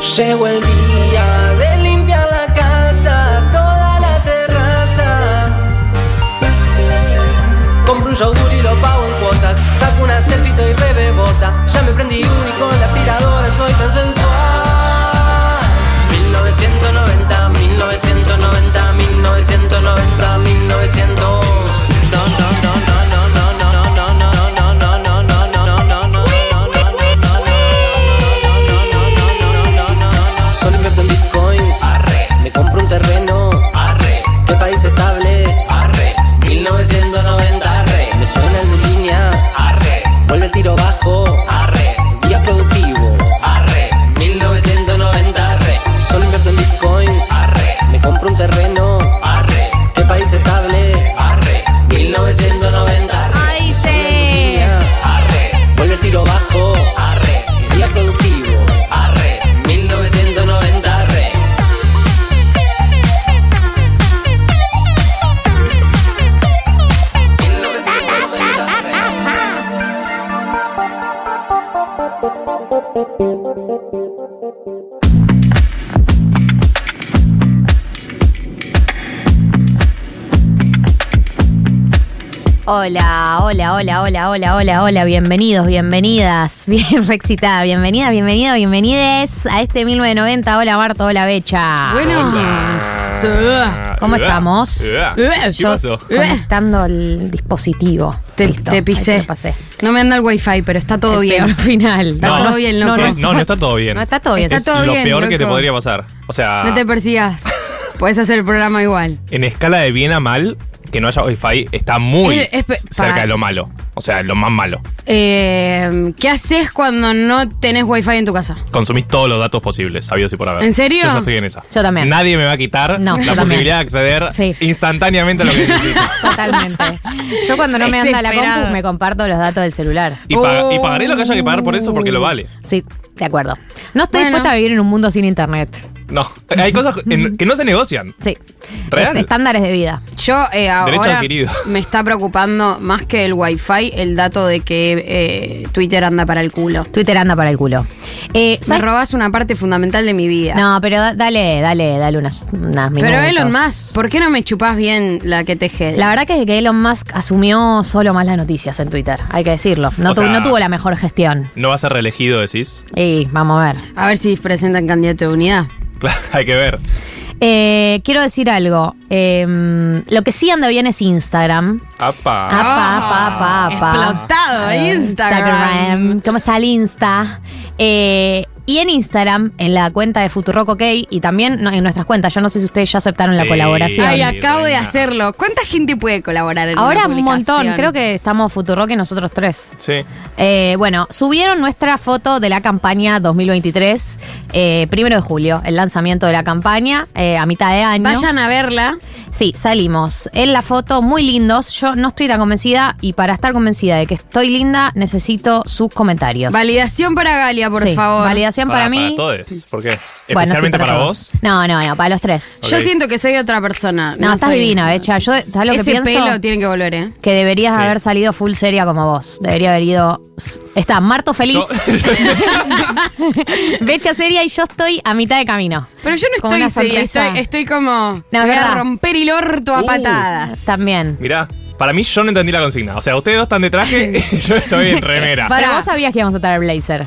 Llegó el día de limpiar la casa, toda la terraza. Compro un yogur y lo pago en cuotas. Saco una selfie y rebebota. Ya me prendí uno y con la aspiradora soy tan sensual. Hola, hola, hola, hola, hola, hola, bienvenidos, bienvenidas, bien reexcitada, bienvenida, bienvenido, bienvenides a este 1990. Hola Marto, hola Becha. Bueno, ¿Cómo estamos? ¿Qué Yo pasó? conectando el dispositivo. Te- Listo, te ahí pisé. pasé. no me anda el wifi, pero está todo El bien. peor final. Está todo bien, no, loco. no, No, no está todo bien. no está todo bien. Está es todo lo bien, peor que te podría pasar. O sea, No te persigas. Puedes hacer el programa igual. en escala de bien a mal, que no haya wifi está muy Es- es pe- cerca para- de lo malo. O sea, lo más malo. Eh, ¿Qué haces cuando no tenés wifi en tu casa? Consumís todos los datos posibles, sabidos y por haber. ¿En serio? Yo ya estoy en esa. Yo también. Nadie me va a quitar No, la también. posibilidad de acceder Sí. instantáneamente a lo que necesito. Totalmente. Yo cuando no me anda la compu me comparto los datos del celular. Y, Oh. y pagaré lo que haya que pagar por eso porque lo vale. Sí, de acuerdo. No estoy Bueno. dispuesta a vivir en un mundo sin internet. No, hay cosas en- que no se negocian. Sí. Real. Est- estándares de vida. Yo eh, Derecho ahora adquirido. me está preocupando más que el wifi el dato de que eh, Twitter anda para el culo. Twitter anda para el culo. Eh, Me ¿sabes? robás una parte fundamental de mi vida. No, pero da- dale, dale, dale unas, unas minutos. pero Elon Musk, ¿por qué no me chupás bien la que teje? La verdad que desde que Elon Musk asumió solo más las noticias en Twitter, hay que decirlo. No, O tu- sea- no tuvo la mejor gestión. No va a ser reelegido, decís. Y vamos a ver. A ver si presentan candidato de unidad. Claro, hay que ver. Eh, quiero decir algo. Eh, lo que sí anda bien es Instagram. Apa. Apa, apa, apa, apa. Explotado Eh, Instagram. ¿Cómo está el Insta? Eh, y en Instagram, en la cuenta de Futurock OK y también en nuestras cuentas. Yo no sé si ustedes ya aceptaron la Sí. colaboración. Ay, acabo de reina. hacerlo. ¿Cuánta gente puede colaborar en Ahora una un montón. publicación? Creo que estamos Futurock y nosotros tres. Sí. Eh, bueno, subieron nuestra foto de la campaña 2023, eh, primero de julio, el lanzamiento de la campaña, eh, a mitad de año. Vayan a verla. Sí, salimos. En la foto, muy lindos. Yo no estoy tan convencida y para estar convencida de que estoy linda, necesito sus comentarios. Validación para Galia, por Sí, favor. Validación para, mí. Para todos. ¿Por qué? Bueno, sí, ¿Especialmente para, todos. vos? No, no, no, para los tres. Yo Ok. siento que soy otra persona. No, estás soy- divina, Becha. Yo, ¿sabes lo que Ese pienso? pelo tiene que volver, ¿eh? Que deberías Sí. haber salido full seria como vos. Debería haber ido. Está Marto feliz, Yo- Becha seria y yo estoy a mitad de camino. Pero yo no Con estoy una seria, sonrisa. estoy, estoy como. te es voy a verdad. romper el orto a Uh. patadas. También. Mirá, para mí yo no entendí la consigna. O sea, ustedes dos están de traje y yo estoy en remera. Para- Pero vos sabías que íbamos a traer blazer.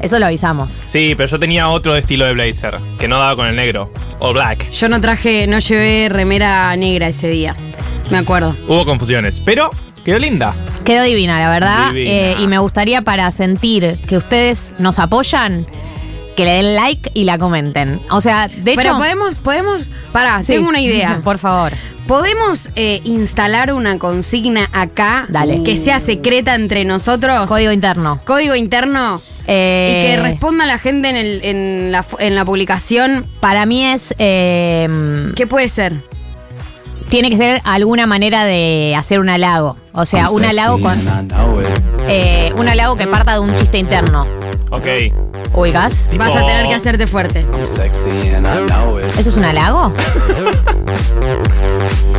Eso lo avisamos. Sí, pero yo tenía otro estilo de blazer que no daba con el negro. O black. Yo no traje, no llevé remera negra ese día. Me acuerdo. Hubo confusiones, pero quedó linda. Quedó divina, la verdad. Divina. Eh, y me gustaría para sentir que ustedes nos apoyan, que le den like y la comenten. O sea, de hecho. Pero podemos, podemos. Pará, Sí. tengo una idea. Por favor. ¿Podemos eh, instalar una consigna acá Dale. que sea secreta entre nosotros? Código interno. Código interno. Eh, Y que responda la gente en, el- en la, en la publicación. Para mí es. eh, ¿Qué puede ser? Tiene que ser alguna manera de hacer un halago. O sea, un halago con. eh, un halago que parta de un chiste interno. Ok. ¿Ubicas? Tipo- Vas a tener que hacerte fuerte. ¿Eso es un halago?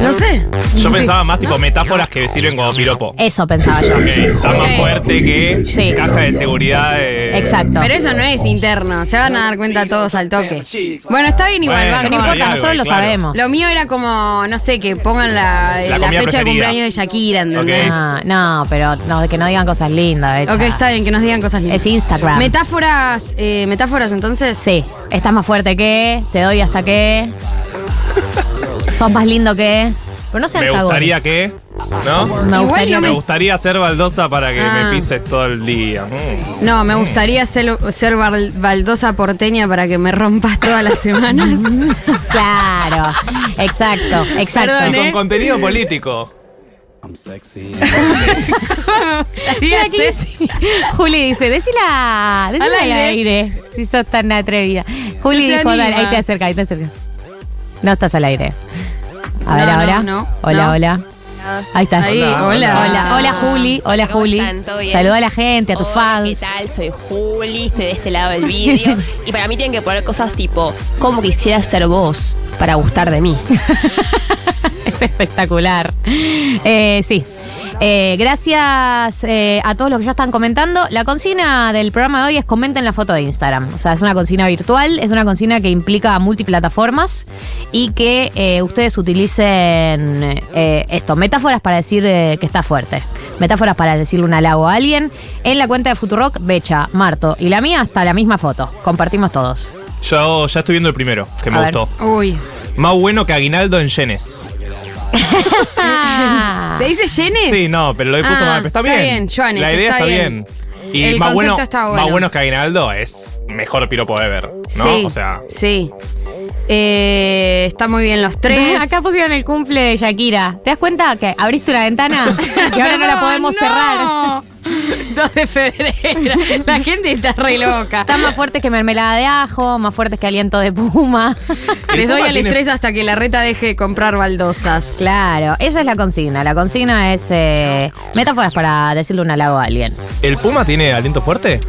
No sé. Yo pensaba más tipo metáforas que sirven como piropo. Eso pensaba yo. Ok, está más Ok. fuerte que Sí. caja de seguridad de... Exacto. Pero eso no es interno. Se van a dar cuenta todos al toque. Bueno, está bien igual, Bueno. Pero no importa, nosotros lo claro. sabemos. Lo mío era como, no sé, que pongan la, La la comida fecha de preferida. cumpleaños de Shakira, ¿entendés? Ah, no, pero no, que no digan cosas lindas. Becha. Ok, está bien, que nos digan cosas lindas. Es Instagram. Metáforas, eh, metáforas entonces. Sí, estás más fuerte que, te doy hasta que. Sos más lindo que. Pero no sean Me gustaría que... ¿No? Me gustaría Me gustaría ser baldosa para que Ah. me pises todo el día. Mm. No, me gustaría ser, ser bal- baldosa porteña para que me rompas todas las semanas. Claro, exacto, exacto. Perdón, Y ¿eh? con contenido político. Mira, aquí dice- Juli dice, decila, decila Al al aire. aire. si sos tan atrevida. Juli se dijo, dale, ahí te acerca, ahí te acerca. No estás al aire. A ver No, ahora. no, hola, no. hola. Ahí estás. Ahí, Hola, hola. Hola, hola Juli, hola ¿Cómo Juli. están? ¿Todo bien? Saluda a la gente, a tus Hola, fans. ¿Qué tal? Soy Juli, estoy de este lado del vídeo. y para mí tienen que poner cosas tipo, ¿cómo quisieras ser vos para gustar de mí? Es espectacular. Eh, sí. Eh, gracias eh, a todos los que ya están comentando. La consigna del programa de hoy es comenten la foto de Instagram. O sea, es una consigna virtual, es una consigna que implica multiplataformas y que eh, ustedes utilicen eh, esto, metáforas para decir eh, que está fuerte. Metáforas para decirle un halago a alguien. En la cuenta de Futurock, Becha, Marto y la mía hasta la misma foto. Compartimos todos. Yo ya estoy viendo el primero, que me ver. gustó. Uy. Más bueno que aguinaldo en yenes. ¿Se dice yenes? Sí, no, pero lo he puso Ah, mal. Pero está está bien. Joanes, La idea está está bien. bien. Y El más bueno, concepto está bueno. más bueno que aguinaldo es mejor piropo ever. ¿no? Sí. O sea, Sí. Eh, está muy bien los tres. Acá pusieron el cumple de Shakira. ¿Te das cuenta que abriste una ventana y ahora no la Perdón, podemos no. cerrar? 2 de febrero. La gente está re loca. Están más fuertes que mermelada de ajo, más fuertes que aliento de puma. Les doy al estrés hasta que la reta deje de comprar baldosas. claro, esa es la consigna. La consigna es eh, metáforas para decirle un halago a alguien. ¿el puma tiene aliento fuerte?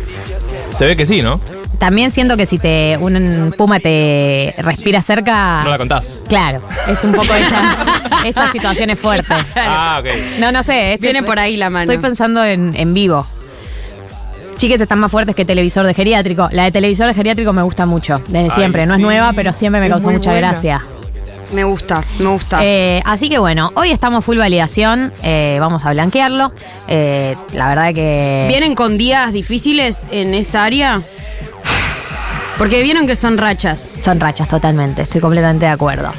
Se ve que sí, ¿no? También siento que si te un puma te respira cerca. No la contás. Claro, es un poco esa, esa situación es fuerte. Ah, ok. No, no sé. Viene por ahí la mano. Estoy pensando en, en vivo. Chiques están más fuertes que televisor de geriátrico. La de televisor de geriátrico me gusta mucho, desde Ay, siempre. No es nueva, pero siempre me Es causó mucha buena. gracia. Me gusta, me gusta. Eh, así que bueno, hoy estamos full validación. eh, vamos a blanquearlo. Eh, la verdad que. ¿Vienen con días difíciles en esa área? Porque vieron que son rachas. Son rachas totalmente, estoy completamente de acuerdo.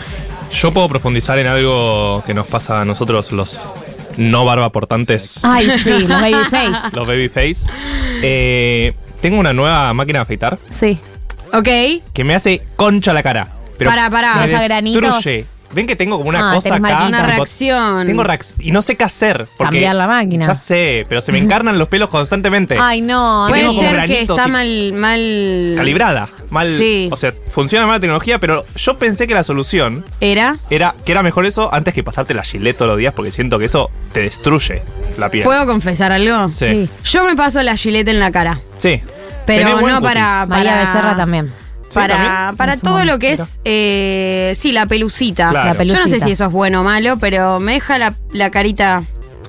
Yo puedo profundizar en algo que nos pasa a nosotros los no barba portantes, Ay, sí, los babyface. los babyface. Eh, tengo una nueva máquina de afeitar Sí. ¿Ok? que me hace concha la cara. Pero Pará, pará. me Deja granitos. destruye. Ven que tengo como una Ah, cosa tenés acá. marquitas. Una reacción. Tengo reacc- y no sé qué hacer. Porque Cambiar la máquina. Ya sé, pero se me encarnan los pelos constantemente. Ay, no. Y Puede tengo como ser que granitos está y- mal, mal. Calibrada. Mal. Sí. O sea, funciona mal la tecnología, pero yo pensé que la solución ¿Era? era que era mejor eso antes que pasarte la gilet todos los días, porque siento que eso te destruye la piel. ¿Puedo confesar algo? Sí. Sí. Yo me paso la gilete en la cara. Sí. Pero Tenés buen no cutis. para, María para- Becerra también. Para, para todo lo que es, eh, sí, la pelucita. Claro. La Yo no sé pelucita. si eso es bueno o malo, pero me deja la, la carita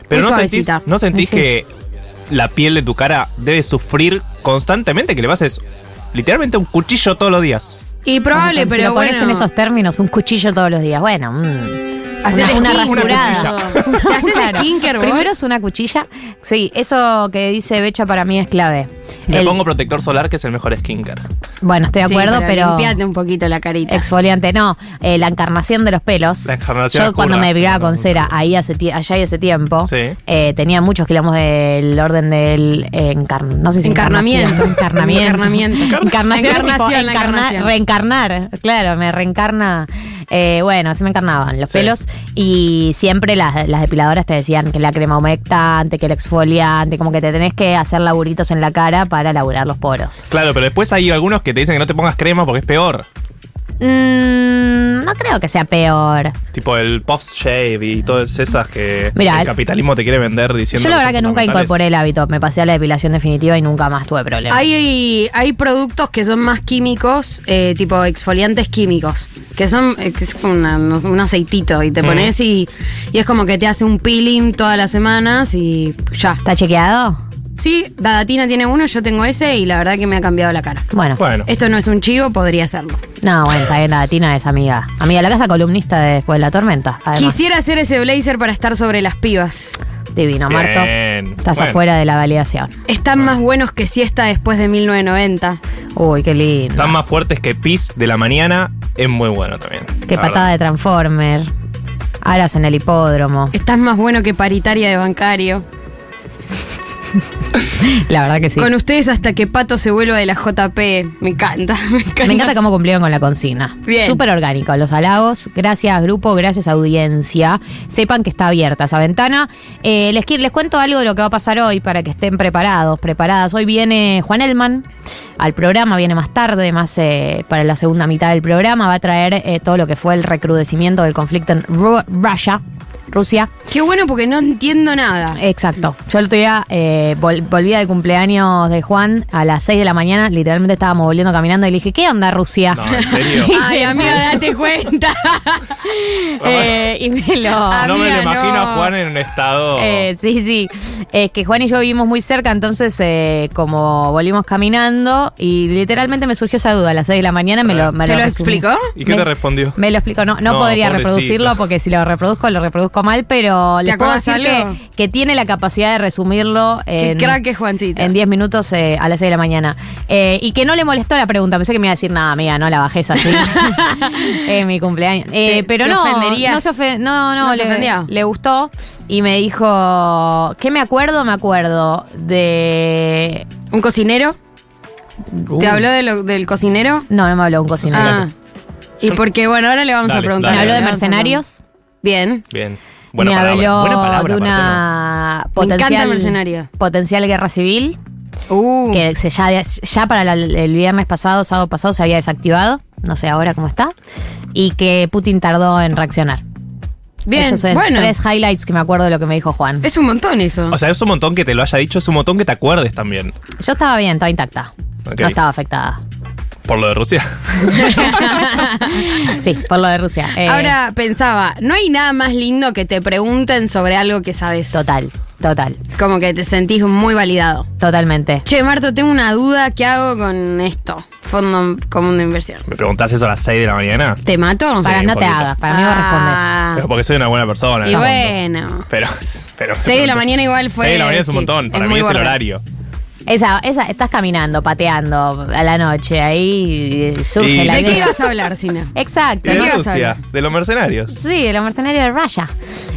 Pero muy no sentís, suavecita. ¿no sentís Sí. que la piel de tu cara debe sufrir constantemente, que le pases literalmente un cuchillo todos los días. Y probable, Si pero lo pones bueno. en esos términos, un cuchillo todos los días. Bueno, mm. Hacer una, una skin, rasurada. una ¿Te haces skinker vos? Primero es una cuchilla. Sí, eso que dice Becha para mí es clave. Me El- pongo protector solar, que es el mejor skincare. bueno, estoy de Sí, acuerdo, pero. Limpiate un poquito la carita. Exfoliante, no. eh, la encarnación de los pelos. La encarnación Yo cuando me no, con cera, ahí hace allá y hace tiempo, Sí. eh, tenía muchos kilómetros del orden del eh, encar- no sé si Encarnamiento. encarnamiento. Encarnamiento. Encarnación, Encarnación, encarna- reencarnar, claro, me reencarna. eh, bueno, así me encarnaban los Sí. pelos y siempre las, las depiladoras te decían que la crema humectante, que el exfoliante, como que te tenés que hacer laburitos en la cara para laburar los poros. Claro, pero después hay algunos que te dicen que no te pongas crema porque es peor. Mm, no creo que sea peor. Tipo el post shave y todas esas que el capitalismo te quiere vender diciendo Yo la verdad que nunca incorporé el hábito. Me pasé a la depilación definitiva y nunca más tuve problemas. Hay, hay productos que son más químicos, eh, tipo exfoliantes químicos, que son eh, que es como una- un aceitito y te Mm. pones y, y es como que te hace un peeling todas las semanas y ya. ¿Está chequeado? Sí, Dadatina tiene uno, yo tengo ese y la verdad que me ha cambiado la cara. Bueno. Bueno, Esto no es un chivo, podría serlo. No, bueno, está bien, la Tina es amiga. Amiga de la casa columnista de después de la tormenta. Además. Quisiera hacer ese blazer para estar sobre las pibas. Divino, Marto. Bien. Estás Bueno. afuera de la validación. Están más buenos que siesta después de 1990. Uy, qué lindo. están más fuertes que pis de la mañana. Es muy bueno también. Qué la patada de Transformer. Aras en el hipódromo. Estás más bueno que paritaria de bancario. La verdad que sí. Con ustedes hasta que Pato se vuelva de la JP. Me encanta, me encanta. Me encanta cómo cumplieron con la consigna. Bien. Súper orgánico. Los halagos. Gracias, grupo. Gracias, audiencia. Sepan que está abierta esa ventana. Eh, les, les cuento algo de lo que va a pasar hoy para que estén preparados, preparadas. Hoy viene Juan Elman al programa, viene más tarde, más eh, para la segunda mitad del programa. Va a traer eh, todo lo que fue el recrudecimiento del conflicto en Ru- Russia. Rusia. Qué bueno porque no entiendo nada. Exacto. Yo el otro día eh, vol- volvía de cumpleaños de Juan a las 6 de la mañana. Literalmente estábamos volviendo caminando y le dije, ¿qué onda Rusia? No, en serio. Ay, amiga, date cuenta. Eh, y me lo... no me lo imagino no. a Juan en un estado. Eh, sí, sí. Es que Juan y yo vivimos muy cerca, entonces eh, como volvimos caminando y literalmente me surgió esa duda a las 6 de la mañana. Me lo, me ¿Te lo explicó? ¿Y qué me- te respondió? Me lo explicó. No, no, No, podría pobrecito. reproducirlo porque si lo reproduzco, lo reproduzco mal, pero ¿Te les puedo decir que, que tiene la capacidad de resumirlo Qué en, crack es Juancito. en 10 minutos eh, a las 6 de la mañana. Eh, y que no le molestó la pregunta. Pensé que me iba a decir, nada, amiga, no la bajés así. Es mi cumpleaños. Eh, ¿Te- pero te no, ofenderías? no se ofe- no, no, ¿No se le, ofendió? le gustó y me dijo, ¿qué me acuerdo? Me acuerdo de... ¿Un cocinero? ¿Te Uh. habló de lo- del cocinero? No, no me habló un cocinero. Ah. Y porque, bueno, ahora le vamos a Dale, preguntar. me dale, habló de Le mercenarios. Bien. Bien. Buena me palabra. habló Buena palabra de una Me potencial, encanta mercenario. potencial guerra civil Uh. que se ya, ya para la- el viernes pasado, sábado pasado, se había desactivado. No sé ahora cómo está. Y que Putin tardó en reaccionar. Bien. Esos son bueno. tres highlights que me acuerdo de lo que me dijo Juan. Es un montón eso. O sea, es un montón que te lo haya dicho, es un montón que te acuerdes también. Yo estaba bien, estaba intacta. No estaba afectada. Por lo de Rusia. Sí, por lo de Rusia. Eh, Ahora pensaba, no hay nada más lindo que te pregunten sobre algo que sabes. Total, total, Como que te sentís muy validado. totalmente. Che, Marto, tengo una duda. ¿Qué hago con esto? Fondo común de inversión. Me preguntás eso a las 6 de la mañana. ¿Te mato? Para un no te hagas, para mí vos respondes. Ah. Pero porque soy una buena persona. Y fondo. bueno. Pero, pero. 6 de la mañana igual fue. 6 de la mañana es un sí, montón. Para es mí es el horario. Esa, esa, estás caminando, pateando a la noche, ahí eh, surge Y- la ¿De qué idea. ibas a hablar, Sina? Exacto. Y de qué ibas a Rusia, hablar? de los mercenarios. Sí, de los mercenarios de Raya.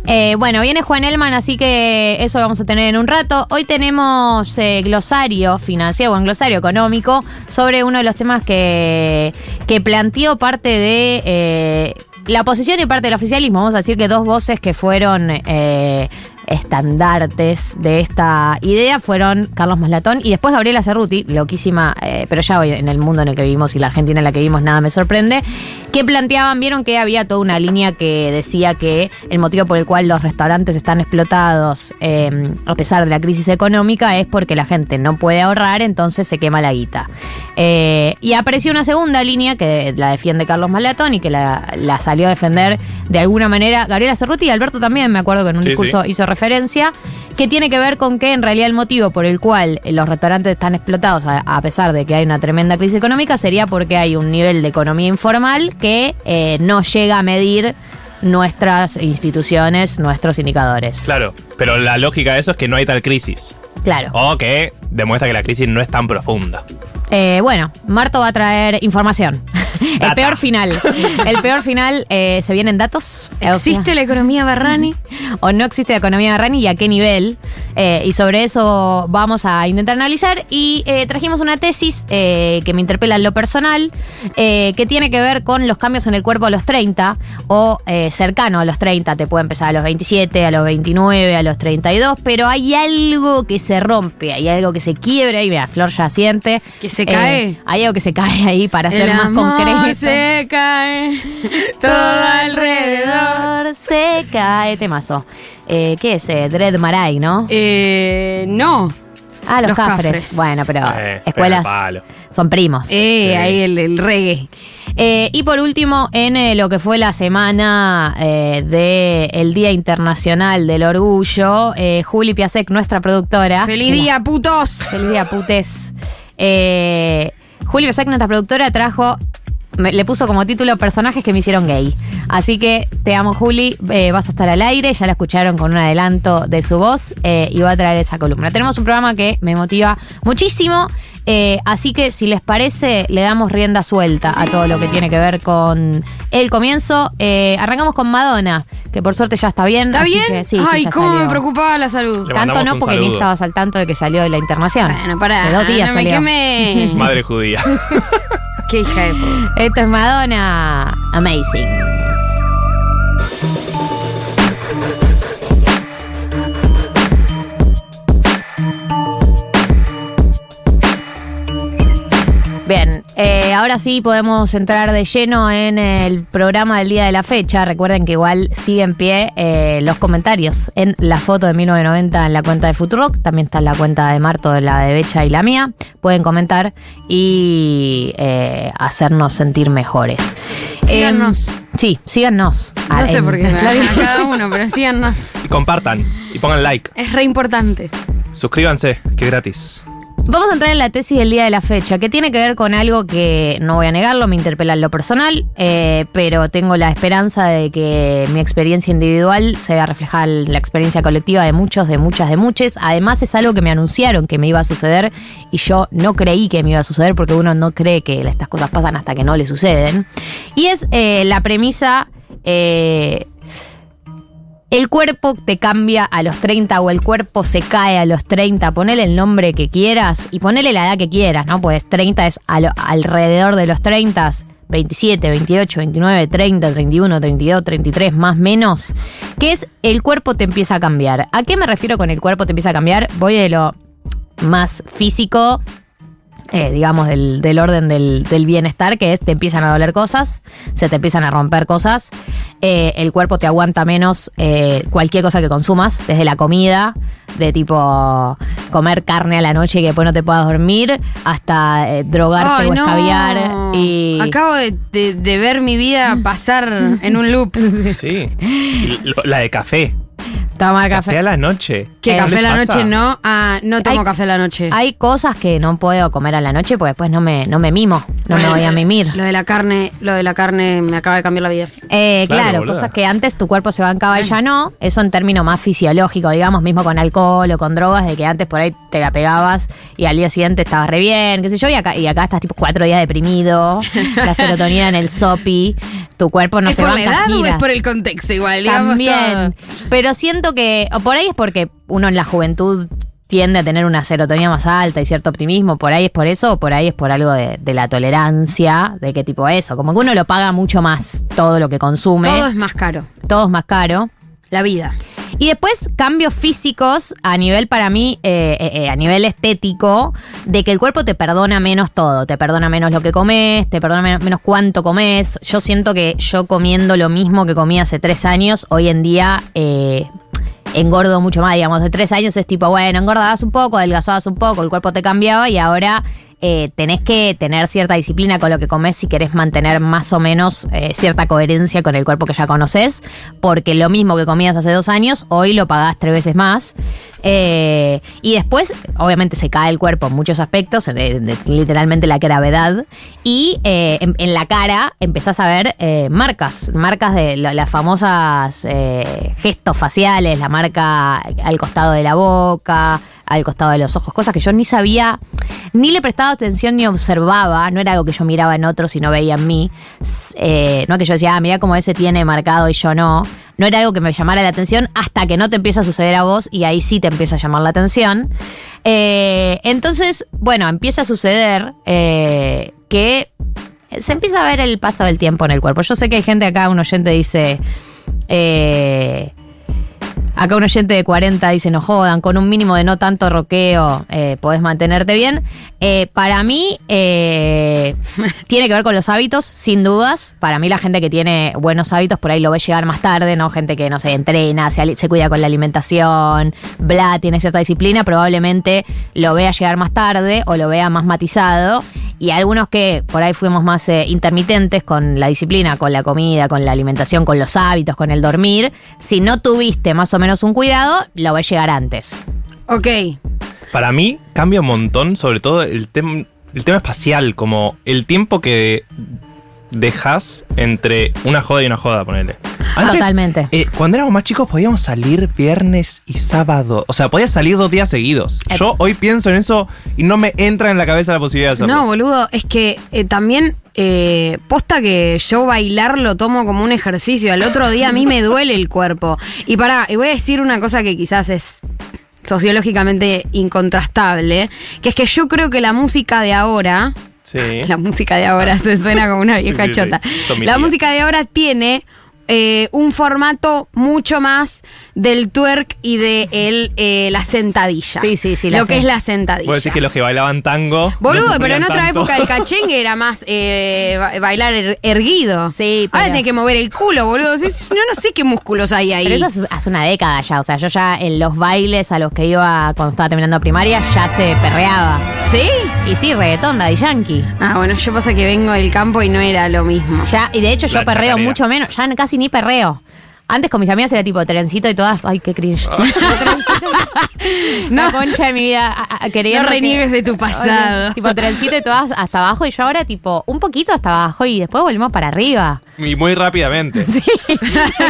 Eh, bueno, viene Juan Elman, así que eso vamos a tener en un rato. Hoy tenemos eh, glosario financiero, o glosario económico, sobre uno de los temas que, que planteó parte de eh, la oposición y parte del oficialismo. Vamos a decir que dos voces que fueron eh, estandartes de esta idea fueron Carlos Maslatón y después Gabriela Cerruti, loquísima, eh, pero ya hoy en el mundo en el que vivimos y la Argentina en la que vivimos nada me sorprende, que planteaban, vieron que había toda una línea que decía que el motivo por el cual los restaurantes están explotados eh, a pesar de la crisis económica es porque la gente no puede ahorrar, entonces se quema la guita. Eh, y apareció una segunda línea que la defiende Carlos Malatón y que la, la salió a defender de alguna manera Gabriela Cerruti y Alberto también, me acuerdo que en un Sí, discurso sí. hizo referencia, que tiene que ver con que en realidad el motivo por el cual los restaurantes están explotados, a, a pesar de que hay una tremenda crisis económica, sería porque hay un nivel de economía informal que eh, no llega a medir nuestras instituciones, nuestros indicadores. Claro. Pero la lógica de eso es que no hay tal crisis. Claro. O que demuestra que la crisis no es tan profunda. Eh, bueno, Marto va a traer información. El peor final. El peor final eh, se vienen datos. O sea, ¿Existe la economía Barrani? o no existe la economía de Rani y a qué nivel. Eh, y sobre eso vamos a intentar analizar. Y eh, trajimos una tesis eh, que me interpela en lo personal, eh, que tiene que ver con los cambios en el cuerpo a los 30 o eh, cercano a los 30. Te puede empezar a los 27, a los 29, a los 32, pero hay algo que se rompe, hay algo que se quiebra. Y mira, Flor ya siente. ¿Que se cae? hay algo que se cae ahí para ser más concreto. Se cae, todo alrededor. se cae. Temazo. Eh, ¿Qué es? Eh, Dread Marai, ¿no? Eh, no. Ah, los, los cafres. Cafres. Bueno, pero Eh, escuelas pero son primos. Eh, Sí. ahí el, el reggae. Eh, y por último, en eh, lo que fue la semana del Día Internacional del Orgullo, eh, Juli Piasek, nuestra productora. ¡Feliz Mira, día, putos! Feliz día, putes. Eh, Juli Piasek, nuestra productora, trajo. Me- le puso como título personajes que me hicieron gay. Así que te amo, Juli. eh, vas a estar al aire. Ya la escucharon con un adelanto de su voz eh, y va a traer esa columna. Tenemos un programa que me motiva muchísimo. eh, así que si les parece, le damos rienda suelta a todo lo que tiene que ver con el comienzo. Eh, arrancamos con Madonna, que por suerte ya está bien. ¿Está así bien? que sí, sí, Ay, cómo me preocupaba la salud. Le Tanto no porque ni estabas al tanto de que salió de la internación. Bueno, pará. Hace dos días no me salió. quemé. Madre judía. Qué hija de puta. Esto es Madonna Amazing. Bien, eh, ahora sí podemos entrar de lleno en el programa del día de la fecha. Recuerden que igual sigue en pie eh, los comentarios en la foto de 1990 en la cuenta de Futurock. También está en la cuenta de Marto, de la de Becha y la mía. Pueden comentar y eh, hacernos sentir mejores. Síganos. Em, sí, síganos. No Ah, sé en- por qué, a cada uno, pero síganos. Y compartan. Y pongan like. Es re importante. Suscríbanse, que es gratis. Vamos a entrar en la tesis del día de la fecha, que tiene que ver con algo que no voy a negarlo, me interpela en lo personal, eh, pero tengo la esperanza de que mi experiencia individual se vea reflejada en la experiencia colectiva de muchos, de muchas, de muchos. Además es algo que me anunciaron que me iba a suceder y yo no creí que me iba a suceder porque uno no cree que estas cosas pasan hasta que no le suceden. Y es eh, la premisa... eh, el cuerpo te cambia a los 30 o el cuerpo se cae a los 30, ponele el nombre que quieras y ponele la edad que quieras, ¿no? Pues 30 es alrededor de los 30, 27, 28, 29, 30, 31, 32, 33, más menos, que es el cuerpo te empieza a cambiar. ¿A qué me refiero con el cuerpo te empieza a cambiar? Voy de lo más físico eh, digamos, del, del orden del, del bienestar, que es te empiezan a doler cosas, se te empiezan a romper cosas, eh, el cuerpo te aguanta menos eh, cualquier cosa que consumas, desde la comida, de tipo comer carne a la noche y que después no te puedas dormir, hasta eh, drogarte Ay, o no. escabiar. Y... Acabo de, de- de ver mi vida pasar en un loop. Sí. Y lo- la de café. tomar Café, café. a la noche. ¿Qué Eh, café a ¿qué la pasa? noche no? Ah, no tomo Hay- café a la noche. Hay cosas que no puedo comer a la noche porque después no me, no me mimo, no me voy a mimir. Lo de la carne, lo de la carne me acaba de cambiar la vida. Eh, Claro, cosas que antes tu cuerpo se bancaba y ya no. Eso en términos más fisiológicos, digamos, mismo con alcohol o con drogas, de que antes por ahí te la pegabas y al día siguiente estabas re bien, qué sé yo, y acá, y acá estás tipo cuatro días deprimido, la serotonina en el sopi, tu cuerpo no ¿Es se por la banca edad o es giras. por el contexto igual? Digamos También. todo. Pero siento que, o por ahí es porque uno en la juventud tiende a tener una serotonina más alta y cierto optimismo, por ahí es por eso, o por ahí es por algo de, de la tolerancia, de qué tipo eso, como que uno lo paga mucho más todo lo que consume, Todo es más caro. todo es más caro. La vida. Y después cambios físicos a nivel para mí, eh, eh, eh, a nivel estético, de que el cuerpo te perdona menos todo, te perdona menos lo que comes, te perdona menos, menos cuánto comes. Yo siento que yo comiendo lo mismo que comía hace tres años, hoy en día eh, engordo mucho más, digamos, de tres años es tipo, bueno, engordabas un poco, adelgazabas un poco, el cuerpo te cambiaba y ahora eh, tenés que tener cierta disciplina con lo que comes si querés mantener más o menos eh, cierta coherencia con el cuerpo que ya conoces, porque lo mismo que comías hace dos años, hoy lo pagás tres veces más. Eh, y después, obviamente, se cae el cuerpo en muchos aspectos, literalmente la gravedad, y eh, en, la cara empezás a ver marcas, marcas de la- las famosas gestos faciales, la marca al costado de la boca, al costado de los ojos, cosas que yo ni sabía, ni le prestaba atención ni observaba, no era algo que yo miraba en otros y no veía en mí, eh, no que yo decía, ah, mira cómo ese tiene marcado y yo no, no era algo que me llamara la atención hasta que no te empieza a suceder a vos y ahí sí te empieza a llamar la atención. Eh, entonces, bueno, empieza a suceder eh, que se empieza a ver el paso del tiempo en el cuerpo. Yo sé que hay gente acá, un oyente dice, eh, Acá un oyente de 40 dice, no jodan, con un mínimo de no tanto roqueo eh, podés mantenerte bien. Eh, para mí, eh, tiene que ver con los hábitos, sin dudas. Para mí la gente que tiene buenos hábitos por ahí lo ve llegar más tarde, ¿no? Gente que, no sé, entrena, se, se cuida con la alimentación, bla, tiene cierta disciplina, probablemente lo vea llegar más tarde o lo vea más matizado. Y algunos que por ahí fuimos más eh, intermitentes con la disciplina, con la comida, con la alimentación, con los hábitos, con el dormir, si no tuviste más o menos un cuidado, lo ves llegar antes. Ok. Para mí cambia un montón, sobre todo el, tem- el tema espacial, como el tiempo que dejas entre una joda y una joda, ponele. Totalmente. eh, cuando éramos más chicos podíamos salir viernes y sábado. O sea, podías salir dos días seguidos. Eh. Yo hoy pienso en eso y no me entra en la cabeza la posibilidad de hacerlo. No, boludo, es que eh, también eh, posta que yo bailar lo tomo como un ejercicio. Al otro día a mí me duele el cuerpo. Y pará, y voy a decir una cosa que quizás es sociológicamente incontrastable, que es que yo creo que la música de ahora, Sí. la música de ahora se suena como una vieja Sí, sí, sí. chota, la música de ahora tiene eh, un formato mucho más del twerk y de el, eh, la sentadilla. Sí, sí, sí, la Lo que es la sentadilla. Vos decís que los que bailaban tango. Boludo, pero en otra tanto. época el cachengue era más eh, ba- bailar er- erguido. Sí, Ahora pero- tenés que mover el culo, boludo. Yo no sé qué músculos hay ahí. Pero eso es hace una década ya. O sea, yo ya en los bailes a los que iba cuando estaba terminando primaria ya se perreaba. ¿Sí? Y sí, reggaetón, Daddy Yankee. Ah, bueno, yo pasa que vengo del campo y no era lo mismo. Ya, y de hecho yo La perreo mucho menos, ya casi ni perreo. Antes con mis amigas era tipo trencito y todas, ay, qué cringe. No. La concha de mi vida, a- a- No que- reniegues de tu pasado. tipo trencito y todas hasta abajo y yo ahora tipo un poquito hasta abajo y después volvemos para arriba. Y muy rápidamente. Sí,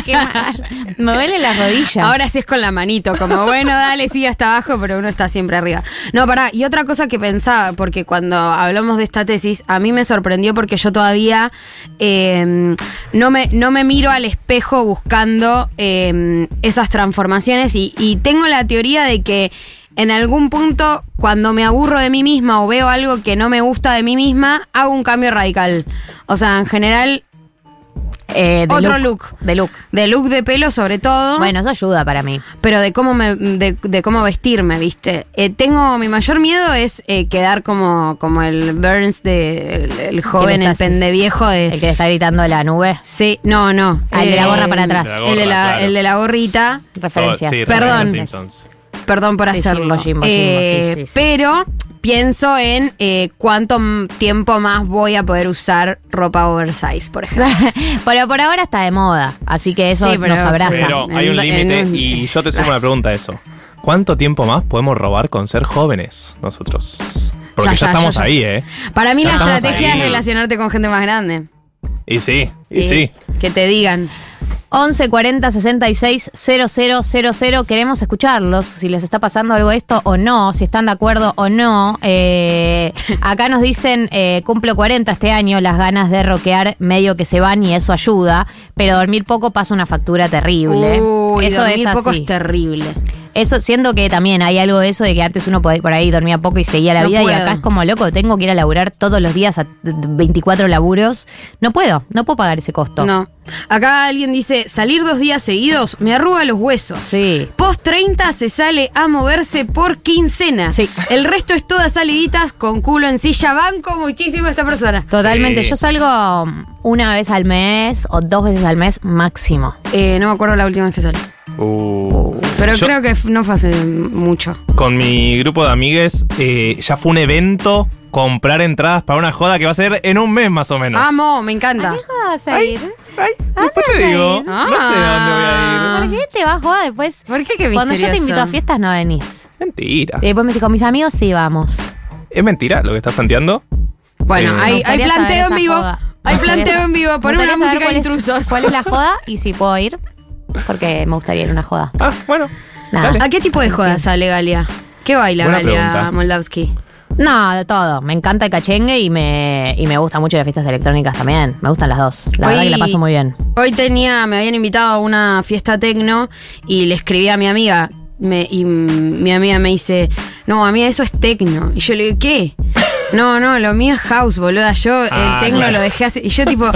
qué mal. Me duelen las rodillas. Ahora sí es con la manito, como bueno, dale, sigue hasta abajo, pero uno está siempre arriba. No, pará, y otra cosa que pensaba, porque cuando hablamos de esta tesis, a mí me sorprendió porque yo todavía eh, no, me, no me miro al espejo buscando eh, esas transformaciones y, y tengo la teoría de que en algún punto, cuando me aburro de mí misma o veo algo que no me gusta de mí misma, hago un cambio radical. O sea, en general, Eh, de otro look. De look. de look de pelo sobre todo. Bueno, eso ayuda para mí. pero de cómo me, de, de cómo vestirme, ¿viste? Eh, tengo, mi mayor miedo es eh, quedar como, como el Burns de el, el joven, el pendeviejo El de. que le está gritando la nube. Sí, no, no. Ah, el de la gorra para atrás. De la el, de gorra, la, claro. el de la gorrita. Referencias. Sí, Perdón. referencias Simpsons. Perdón por Sí, hacerlo. Jimbo, Jimbo, Eh, Jimbo, sí, sí, sí. Pero pienso en eh, cuánto tiempo más voy a poder usar ropa oversize, por ejemplo. pero por ahora está de moda, así que eso Sí, pero- nos abraza. Pero hay un límite y yo te sumo una pregunta a eso. ¿Cuánto tiempo más podemos robar con ser jóvenes nosotros? Porque Ya, ya, ya, estamos ya, ya. ahí, ¿eh? Para mí Ya la estrategia ahí. es relacionarte con gente más grande. Y sí, y sí. Que te digan. 11 40 66 000. Queremos escucharlos, si les está pasando algo esto o no, si están de acuerdo o no. Eh, acá nos dicen, eh, cumplo 40 este año, las ganas de roquear medio que se van y eso ayuda, pero dormir poco pasa una factura terrible. Uy, eso dormir es poco así. es terrible. Eso, siento que también hay algo de eso de que antes uno por por ahí dormía poco y seguía la No vida y acá es como loco, tengo que ir a laburar todos los días a 24 laburos. No puedo, no puedo pagar ese costo. No. Acá alguien dice, salir dos días seguidos me arruga los huesos. Sí. Post 30 se sale a moverse por quincena. Sí. El resto es todas saliditas con culo en silla. Banco muchísimo a esta persona. Totalmente. Sí. Yo salgo una vez al mes o dos veces al mes máximo. Eh, no me acuerdo la última vez que salí. Uh. Pero Yo- creo que no fue hace mucho. Con mi grupo de amigues eh, ya fue un evento comprar entradas para una joda que va a ser en un mes más o menos. Amo, me encanta. vas a ir? Ay, después te digo. Ah. No sé a dónde voy a ¿Por qué te vas a jugar después? ¿Por qué qué Cuando yo te invito a fiestas no venís. ir. Mentira. Y después me dices, con mis amigos sí vamos. ¿Es mentira lo que estás planteando? Bueno, Eh, hay, hay planteo en vivo. joda. Hay planteo en vivo. me Pon gustaría una música de intrusos. ¿Cuál es la joda? Y si puedo ir. Porque me gustaría ir a una joda. Ah, bueno. Nada. Dale. ¿A qué tipo de joda sale Galia? ¿Qué baila Buena Galia pregunta. Moldavsky? No, de todo. Me encanta el cachengue y me, y me gustan mucho las fiestas electrónicas también. Me gustan las dos. La verdad Hoy- que la paso muy bien. Hoy tenía, me habían invitado a una fiesta tecno y le escribí a mi amiga. me- y mm, mi amiga me dice, no, a mí eso es tecno. Y yo le digo, ¿qué? No, no, lo mío es house, boluda. Yo Ah, el tecno claro. lo dejé así. Y yo, tipo,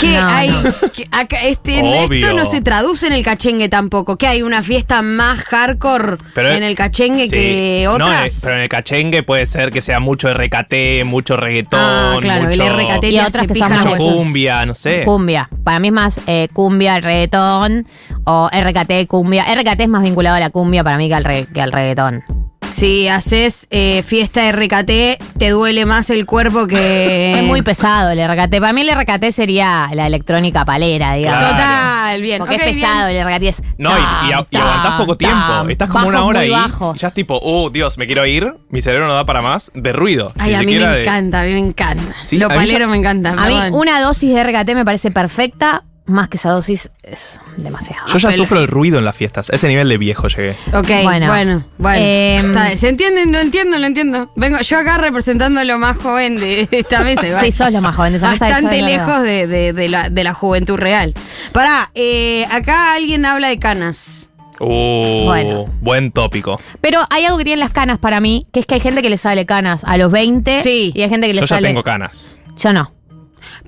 ¿qué No, hay? no. ¿Qué- acá, este, esto no se traduce en el cachengue tampoco. ¿Qué hay? ¿Una fiesta más hardcore en el cachengue sí. que No, otras? eh, pero en el cachengue puede ser que sea mucho RKT, mucho reggaetón, Ah, claro, mucho, el RKT Y otras que son mucho cumbia, no sé. Cumbia. Para mí es más eh, cumbia, reggaetón o RKT, cumbia. RKT es más vinculado a la cumbia para mí que al, re- que al reggaetón. Si haces eh, fiesta de RKT, te duele más el cuerpo que. Es muy pesado el RKT. Para mí el RKT sería la electrónica palera, digamos. Claro. Total, bien. Porque es pesado bien. el RKT. Es No, y, y, aguantás poco tam, tiempo. tam. Estás como una hora muy ahí. y Ya es tipo, oh, Dios, me quiero ir. Mi cerebro no da para más de ruido. Ay, Ni a mí me de- encanta, a mí me encanta. Sí, Lo palero ya- me encanta. A mí perdón. una dosis de RKT me parece perfecta. Más que esa dosis es demasiado. Yo ya sufro el ruido en las fiestas. A ese nivel de viejo llegué. Ok, Bueno. bueno, bueno. Em. ¿Se entienden? Lo entiendo, lo entiendo. Vengo yo acá representando lo más joven de esta mesa. igual. Sí, sos lo más joven de esa mesa, eso Bastante lejos de, de- de la, de la juventud real. Pará, eh, acá alguien habla de canas. Uh, Bueno. buen tópico. Pero hay algo que tienen las canas para mí, que es que hay gente que le sale canas a los 20 Sí. y hay gente que le Yo ya sale. tengo canas. Yo no.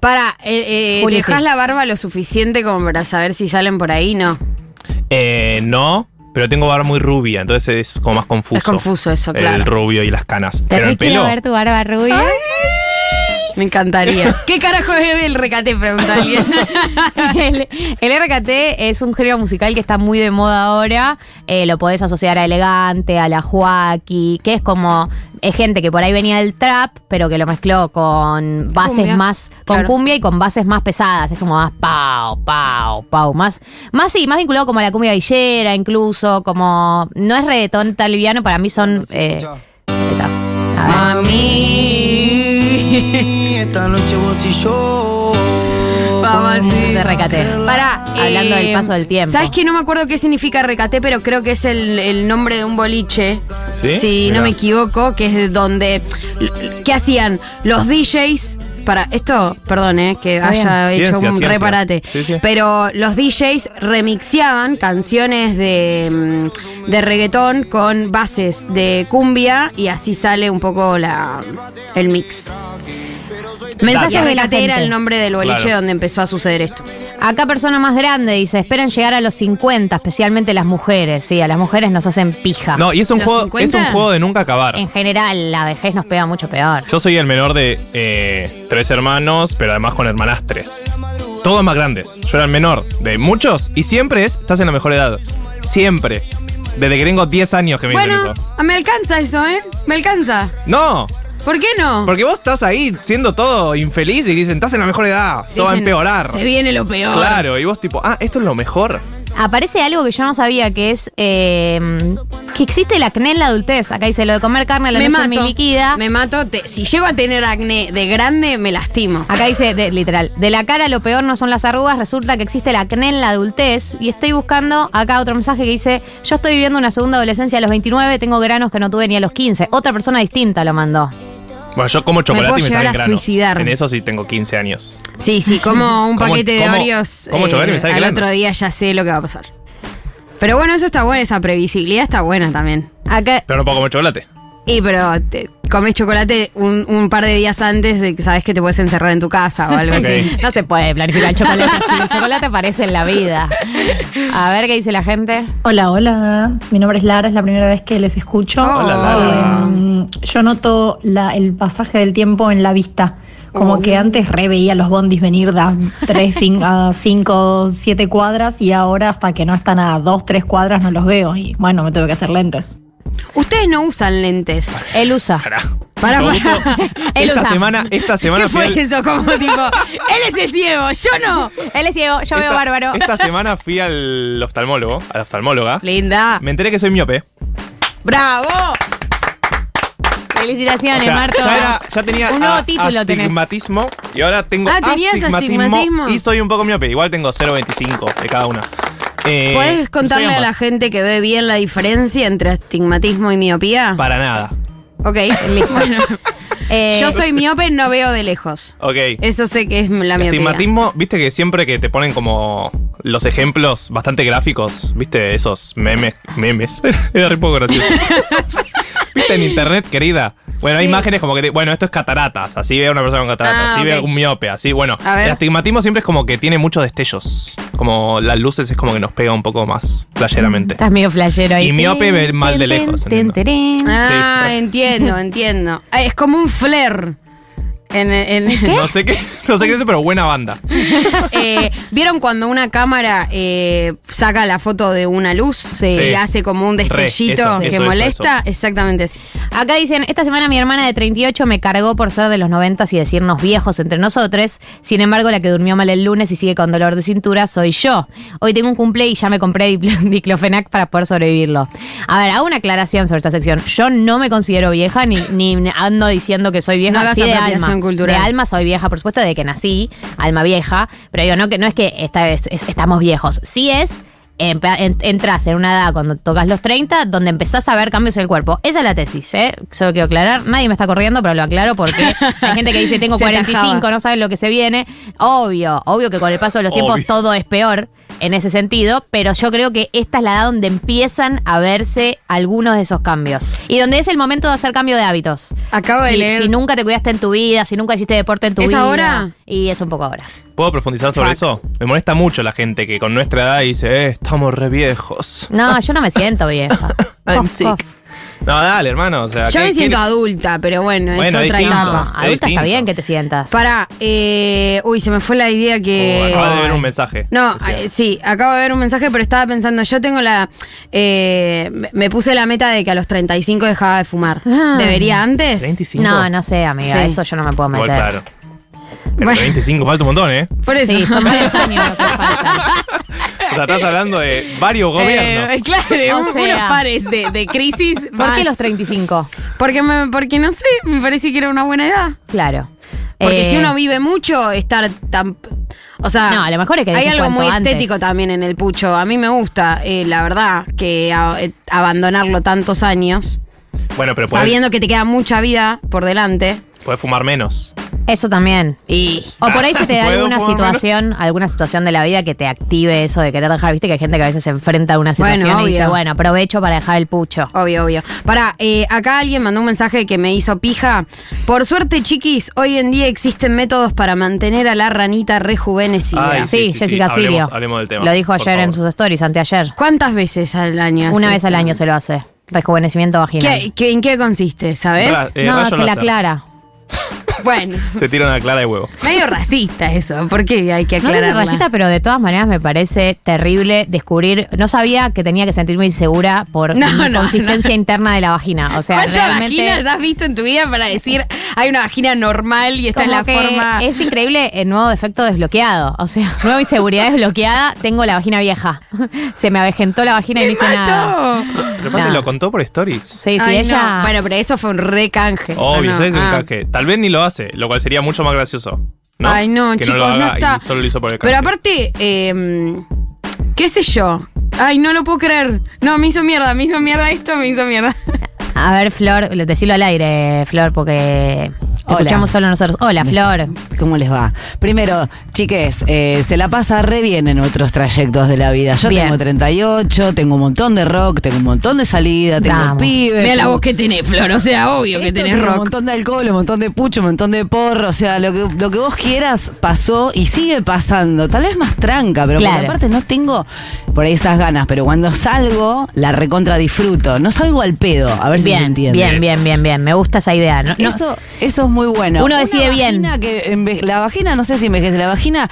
Pará, eh, eh, Juli, ¿dejás sí. la barba lo suficiente como para saber si salen por ahí? No. Eh, no, pero tengo barba muy rubia, entonces es como más confuso. Es confuso eso, El claro. rubio y las canas. Te Pero el quiero pelo. ver tu barba rubia. Me encantaría. ¿Qué carajo es del recate? Pregunta alguien. el, el RKT es un género musical que está muy de moda ahora. Eh, lo podés asociar a elegante, a la Joaquí, que es como. Es gente que por ahí venía del trap, pero que lo mezcló con bases Cumbia, más. Con claro. cumbia y con bases más pesadas. Es como más pau, pau, pau. Más, más sí, más vinculado como a la cumbia villera, incluso. Como. No es reggaetón tan liviano, para mí son. Eh, está. A ver. Mami. Esta noche vos y yo. Mamacita. de recate. Para, Hablando del paso del tiempo. ¿Sabes que no me acuerdo qué significa recate, pero creo que es el, el nombre de un boliche? ¿Sí? Si Mirá. no me equivoco, que es de donde. ¿Qué hacían? Los DJs. Para esto, perdón, eh, que Está haya bien. hecho Ciencia, un ciencia. reparate. Sí, sí. Pero los DJs remixeaban canciones de, mm, de reggaetón con bases de cumbia y así sale un poco la, el mix. Mensajes de la era el nombre del boliche Claro. donde empezó a suceder esto. Acá persona más grande dice, esperen llegar a los 50, especialmente las mujeres. Sí, a las mujeres nos hacen pija. No, y es un, ¿Los juego, 50? es un juego de nunca acabar. En general, la vejez nos pega mucho peor. Yo soy el menor de eh, tres hermanos, pero además con hermanastres. Todos más grandes. Yo era el menor de muchos y siempre es, estás en la mejor edad. Siempre. Desde que tengo 10 años que me dicen Bueno, eso. me alcanza eso, ¿eh? Me alcanza. No, ¿Por qué no? porque vos estás ahí siendo todo infeliz y dicen, estás en la mejor edad, todo va a Dicen, empeorar. Se viene lo peor. Claro, y vos tipo, ah, esto es lo mejor. Aparece algo que yo no sabía, que es eh, que existe el acné en la adultez. Acá dice, lo de comer carne a la Me noche mato. me liquida. Me mato. te- si llego a tener acné de grande, me lastimo. Acá dice, de- literal, de la cara lo peor no son las arrugas, resulta que existe el acné en la adultez. Y estoy buscando acá otro mensaje que dice, yo estoy viviendo una segunda adolescencia a los 29, tengo granos que no tuve ni a los 15. Otra persona distinta lo mandó. Bueno, yo como chocolate puedo y me llegar salen a granos. suicidar. En eso sí tengo 15 años. Sí, sí, como un ¿Cómo- paquete de Oreos. cómo chocolate me sale al granos? otro día ya sé lo que va a pasar. Pero bueno, eso está bueno, esa previsibilidad está buena también. Acá, Pero no puedo comer chocolate. Y pero te comes chocolate un, un par de días antes de que sabes que te puedes encerrar en tu casa o algo Ok. así. no se puede planificar el chocolate así. El chocolate aparece en la vida. A ver qué dice la gente. Hola, hola. Mi nombre es Lara, es la primera vez que les escucho. Hola, Lara. Eh, yo noto la- el pasaje del tiempo en la vista. Como que antes re veía los bondis venir de 3 a 5, 7 cuadras y ahora hasta que no están a 2, 3 cuadras no los veo. Y bueno, me tuve que hacer lentes. Ustedes no usan lentes. Él usa. Para, para. uso- Él esta usa. semana, esta semana ¿Qué fue al- eso? Como tipo, él es el ciego, yo no. Él es ciego, yo veo esta- bárbaro. Esta semana fui al oftalmólogo, a la oftalmóloga. Linda. Me enteré que soy miope. ¡Bravo! Felicitaciones, O sea, Marto. ya, era- ya tenía Un nuevo a- título tenés. astigmatismo y ahora tengo Ah, ¿tenías astigmatismo, astigmatismo? y soy un poco miope. Igual tengo 0.25 de cada una. Eh, ¿Puedes contarle a la gente que ve bien la diferencia entre astigmatismo y miopía? Para nada. Ok, bueno. Eh, Yo soy miope, no veo de lejos. Ok. Eso sé que es la miopía. Astigmatismo, viste que siempre que te ponen como los ejemplos bastante gráficos, viste esos memes, memes, era re poco gracioso. viste en internet, querida, Bueno, hay Sí. imágenes como que, te- bueno, esto es cataratas, así ve a una persona con cataratas, Ah, así ve ok. un miope, así, bueno. A ver. El astigmatismo siempre es como que tiene muchos destellos, como las luces es como que nos pega un poco más playeramente. Estás medio flashero ahí. Y miope ve mal de lejos, entiendo. Ah, Sí. entiendo, entiendo. Ah, Es como un flare. En, en- No sé qué, no sé qué es eso, pero buena banda. Eh, ¿Vieron cuando una cámara eh, saca la foto de una luz Sí. y hace como un Re, destellito eso, que eso, eso, molesta? Exactamente así. Acá dicen, esta semana mi hermana de 38 me cargó por ser de los 90 y decirnos viejos entre nosotros. Sin embargo, la que durmió mal el lunes y sigue con dolor de cintura soy yo. Hoy tengo un cumple y ya me compré diclofenac para poder sobrevivirlo. A ver, hago una aclaración sobre esta sección. Yo no me considero vieja ni, ni ando diciendo que soy vieja. No sí, de alma. Cultural. De alma soy vieja, por supuesto, de que nací, alma vieja. Pero digo, no, que no es que esta vez es- estamos viejos. Sí es entras en una edad cuando tocas los 30 donde empezás a ver cambios en el cuerpo. Esa es la tesis, ¿eh? Solo quiero aclarar. Nadie me está corriendo, pero lo aclaro porque hay gente que dice tengo Se 45, atajaba. no saben lo que se viene. Obvio, obvio que con el paso de los tiempos todo es peor en ese sentido, pero yo creo que esta es la edad donde empiezan a verse algunos de esos cambios. Y donde es el momento de hacer cambio de hábitos. Acabo de leer. Si nunca te cuidaste en tu vida, si nunca hiciste deporte en tu ¿Es vida. ahora? Y es un poco ahora. ¿Puedo profundizar sobre Fuck. eso? Me molesta mucho la gente que con nuestra edad dice, eh, estamos re viejos. No, yo no me siento vieja. I'm sick. No, dale, hermano, o sea... Yo ¿qué- me siento adulta, pero bueno, Bueno, es otra distinto. Etapa. Es adulta está bien que te sientas. Para, eh, uy, se me fue la idea que. Oh, acabo de ver un mensaje. No, Decía, eh, sí, acabo de ver un mensaje, pero estaba pensando, yo tengo la... eh, me- me puse la meta de que a los 35 dejaba de fumar. Ah. ¿Debería antes? 25. No, no sé, amiga, Sí. eso yo no me puedo meter. Igual, claro. Pero Bueno. 25 falta un montón, ¿eh? Por eso. Sí, son varios años lo que faltan. O sea, estás hablando de varios gobiernos. Eh, claro, O un- sea. unos pares de, de crisis. ¿Por más. qué los 35? Porque, me, porque no sé, me parece que era una buena edad. Claro. Porque Eh, si uno vive mucho, estar tan. O sea, No, a lo mejor es que hay algo muy estético también en el pucho. A mí me gusta, eh, la verdad, que a- eh, abandonarlo tantos años, Bueno, pero puedes, sabiendo que te queda mucha vida por delante. puedes fumar menos. Eso también. Y. O por ahí se te da ¿Puedo alguna menos? situación, alguna situación de la vida que te active eso de querer dejar, viste que hay gente que a veces se enfrenta a una Bueno, situación y dice, bueno, aprovecho para dejar el pucho. Obvio, obvio. Para, acá alguien mandó un mensaje que me hizo pija. Por suerte, chiquis, hoy en día existen métodos para mantener a la ranita rejuvenecida. Ay, Sí, sí, sí, Jessica sí. Hablemos- Sirio. hablemos del tema, Lo dijo ayer en sus stories, anteayer. ¿Cuántas veces al año? hace Una vez al año se lo hace. Rejuvenecimiento vaginal. ¿Qué, qué- en qué consiste, sabes? Ra- eh, no, rayo se la láser. aclara. Bueno, Se tira una clara de huevo. medio racista eso. ¿Por qué hay que No aclararla? es racista, pero de todas maneras me parece terrible descubrir. No sabía que tenía que sentirme insegura por No, la no, consistencia no. interna de la vagina. O sea, ¿Cuántas realmente. vaginas has visto en tu vida para decir hay una vagina normal y está en la que forma. Es increíble el nuevo defecto desbloqueado. O sea, nueva inseguridad desbloqueada. Tengo la vagina vieja. Se me avejentó la vagina y no ¡Me hice nada. mató! Pero aparte No. lo contó por stories. Sí, sí, Ay, ella. no. Bueno, pero eso fue un recanje. Obvio, ¿o no? ustedes Ah. que tal vez ni lo hace, lo cual sería mucho más gracioso. ¿no? Ay, no, que chicos, no, lo no, haga está. y solo lo hizo por el Pero aparte, eh, ¿qué sé yo? Ay, no lo puedo creer. No, me hizo mierda, me hizo mierda esto, me hizo mierda. A ver, Flor, decilo al aire, Flor, porque te Hola. escuchamos solo nosotros. Hola, Flor. ¿Cómo les va? Primero, chiques, eh, se la pasa re bien en otros trayectos de la vida. Yo Bien. tengo 38, tengo un montón de rock, tengo un montón de salida, tengo Vamos. pibes. Mira la voz que tenés, Flor. O sea, obvio que tenés tiene Un rock. montón de alcohol, un montón de pucho, un montón de porro. O sea, lo que, lo que vos quieras pasó y sigue pasando. Tal vez más tranca, pero Claro. porque aparte no tengo por ahí esas ganas. Pero cuando salgo, la recontra disfruto. No salgo al pedo, a ver si se Bien, entiende. bien, bien, bien, bien. Me gusta esa idea. No- no- Eso, eso es muy bueno. Uno decide bien. Que la vagina, no sé si envejece, la vagina,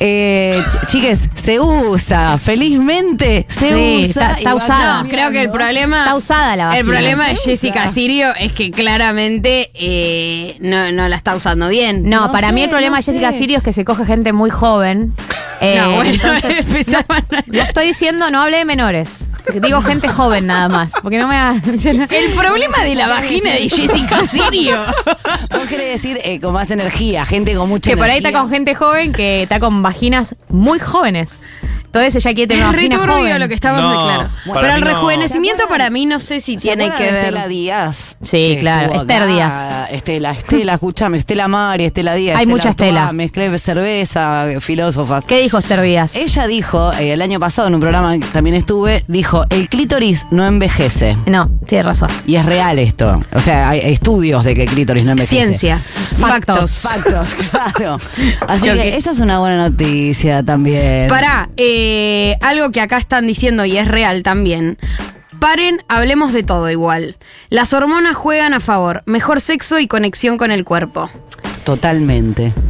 eh, chiques, se usa. Felizmente se Sí, usa. está- usada. No, creo que el problema. Está usada la El vagina. problema de Jessica usa. Sirio es que claramente eh, no, no la está usando bien. No, No para sé, mí el problema no de Jessica sé. Sirio es que se coge gente muy joven. Eh, No, bueno, entonces, empezaban no estoy diciendo, no hable de menores. Digo gente joven nada más. Porque no me yo no- El problema de la vagina de Jessica Sirio. Vos querés decir eh, con más energía, gente con mucha que por ahí está con gente joven que está con vaginas muy jóvenes. Todo ese ya quiere tener Es una re vagina turbio joven. lo que estamos No, claro. para Pero mí el no. rejuvenecimiento para mí no sé si ¿Se tiene acuerdan que de ver. Estela Díaz. Sí, Que claro, estuvo Esther Díaz. Estela, Estela, escuchame, Estela Mari, Estela Díaz. Hay Estela mucha Artois, Estela. Mezclé cerveza, filósofas. ¿Qué dijo Esther Díaz? Ella dijo, eh, el año pasado en un programa que también estuve, dijo, el clítoris no envejece. No, tiene razón. Y es real esto. O sea, hay estudios de que el clítoris no envejece. Ciencia. Factos. Factos. Factos, claro. Así Yo que que- esa es una buena noticia también. Pará, eh, algo que acá están diciendo y es real también. Paren, hablemos de todo igual. Las hormonas juegan a favor. Mejor sexo y conexión con el cuerpo. Totalmente.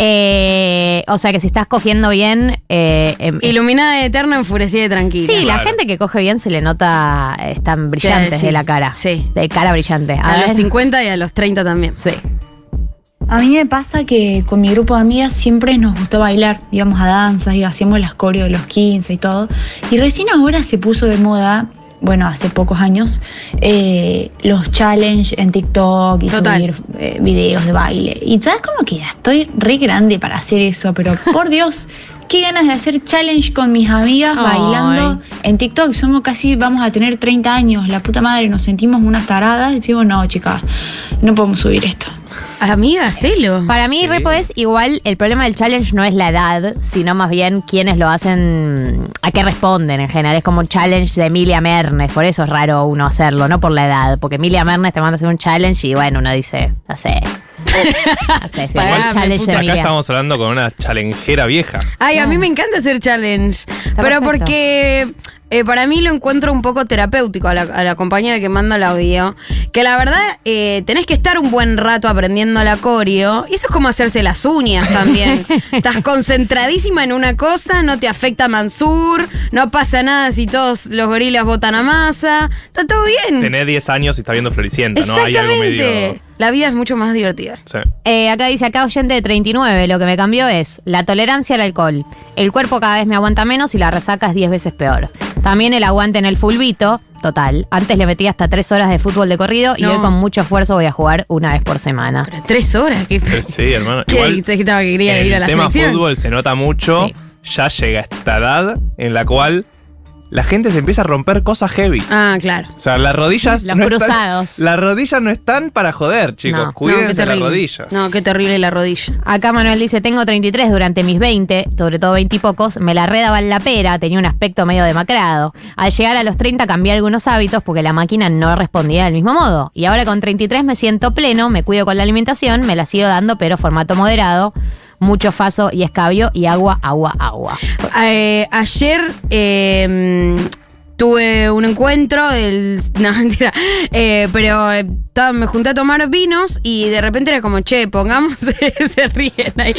Eh, o sea que si estás cogiendo bien. eh, em- Iluminada de eterna, enfurecida y tranquila. sí, la Claro. gente que coge bien se le nota. eh, Están brillantes sí. de la cara. Sí. De cara brillante. A, A, ver. los 50 y a los 30 también. Sí. A mí me pasa que con mi grupo de amigas siempre nos gustó bailar, íbamos a danzas y hacíamos las coreos de los 15 y todo. Y recién ahora se puso de moda, bueno, hace pocos años, eh, los challenge en TikTok y Total. subir eh, videos de baile. Y sabes como que ya estoy re grande para hacer eso, pero por Dios, qué ganas de hacer challenge con mis amigas Ay. bailando en TikTok. Somos casi, vamos a tener 30 años, la puta madre, nos sentimos unas taradas y digo, no, chicas, no podemos subir esto. Amiga, celo. Para mí, Sí. Repo es igual, el problema del challenge no es la edad, sino más bien quienes lo hacen, a qué responden en general. Es como un challenge de Emilia Mernes, por eso es raro uno hacerlo, no por la edad, porque Emilia Mernes te manda a hacer un challenge y bueno, uno dice, no sé. Si el challenge puta, Acá estamos hablando con una chalengera vieja. Ay, a mí me encanta hacer challenge. pero perfecto. porque eh, para mí lo encuentro un poco terapéutico a la, a la compañera que manda el audio. Que la verdad, eh, tenés que estar un buen rato aprendiendo la coreo. Y eso es como hacerse las uñas también. Estás concentradísima en una cosa, no te afecta Mansur, no pasa nada si todos los gorilas votan a masa. Está todo bien. Tenés 10 años y está viendo Floricienta, ¿no? Hay algo medio. La vida es mucho más divertida. Sí. Eh, acá dice, acá oyente de 39, lo que me cambió es la tolerancia al alcohol. El cuerpo cada vez me aguanta menos y la resaca es 10 veces peor. También el aguante en el fulbito, total. Antes le metía hasta 3 horas de fútbol de corrido y hoy con mucho esfuerzo voy a jugar una vez por semana. Pero tres horas. ¿qué, Sí, sí, hermano. ¿Qué Igual, dijiste que estaba que quería ir a el la tema selección? fútbol se nota mucho. Sí. Ya llega esta edad en la cual la gente se empieza a romper cosas heavy. Ah, claro. O sea, las rodillas. Los no están- cruzados. las rodillas no están para joder, chicos. No. No, qué Cuídense las terrible. rodillas. No, qué terrible la rodilla. Acá Manuel dice, tengo 33 durante mis 20, sobre todo 20 y pocos, me la redaba en la pera, tenía un aspecto medio demacrado. Al llegar a los 30 cambié algunos hábitos porque la máquina no respondía del mismo modo. Y ahora con 33 me siento pleno, me cuido con la alimentación, me la sigo dando pero formato moderado, mucho faso y escabio y agua, agua, agua. Eh, ayer eh, tuve un encuentro del. No, mentira. Eh, pero eh, me junté a tomar vinos y de repente era como, che, pongamos. se ríen ahí.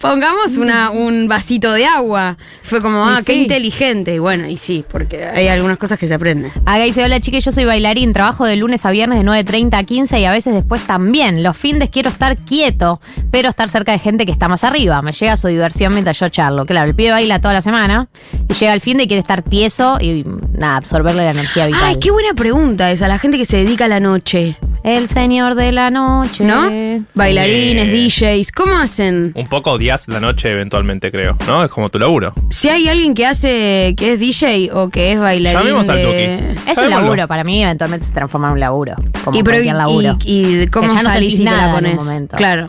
Pongamos una, un vasito de agua. Fue como, Y ah, qué sí. inteligente. Y bueno, y sí, porque hay algunas cosas que se aprenden. Acá dice, hola chiques, yo soy bailarín, trabajo de lunes a viernes de 9.30 a 15 y a veces después también. Los findes quiero estar quieto, pero estar cerca de gente que está más arriba. Me llega su diversión mientras yo charlo. Claro, el pibe baila toda la semana y llega al fin de y quiere estar tieso y nada, absorberle la energía vital. Ay, qué buena pregunta esa, la gente que se dedica a la noche. El señor de la noche. ¿No? Bailarines, DJs, ¿cómo hacen? Un poco odias la noche eventualmente, creo. ¿No? Es como tu laburo. Si hay alguien que hace, que es DJ o que es bailarín. Llamemos al de- Duki. Es un laburo, para mí eventualmente se transforma en un laburo. Como Y, pero, y, cualquier laburo. y- y cómo ya salís y te nada la en un pones. momento. Claro.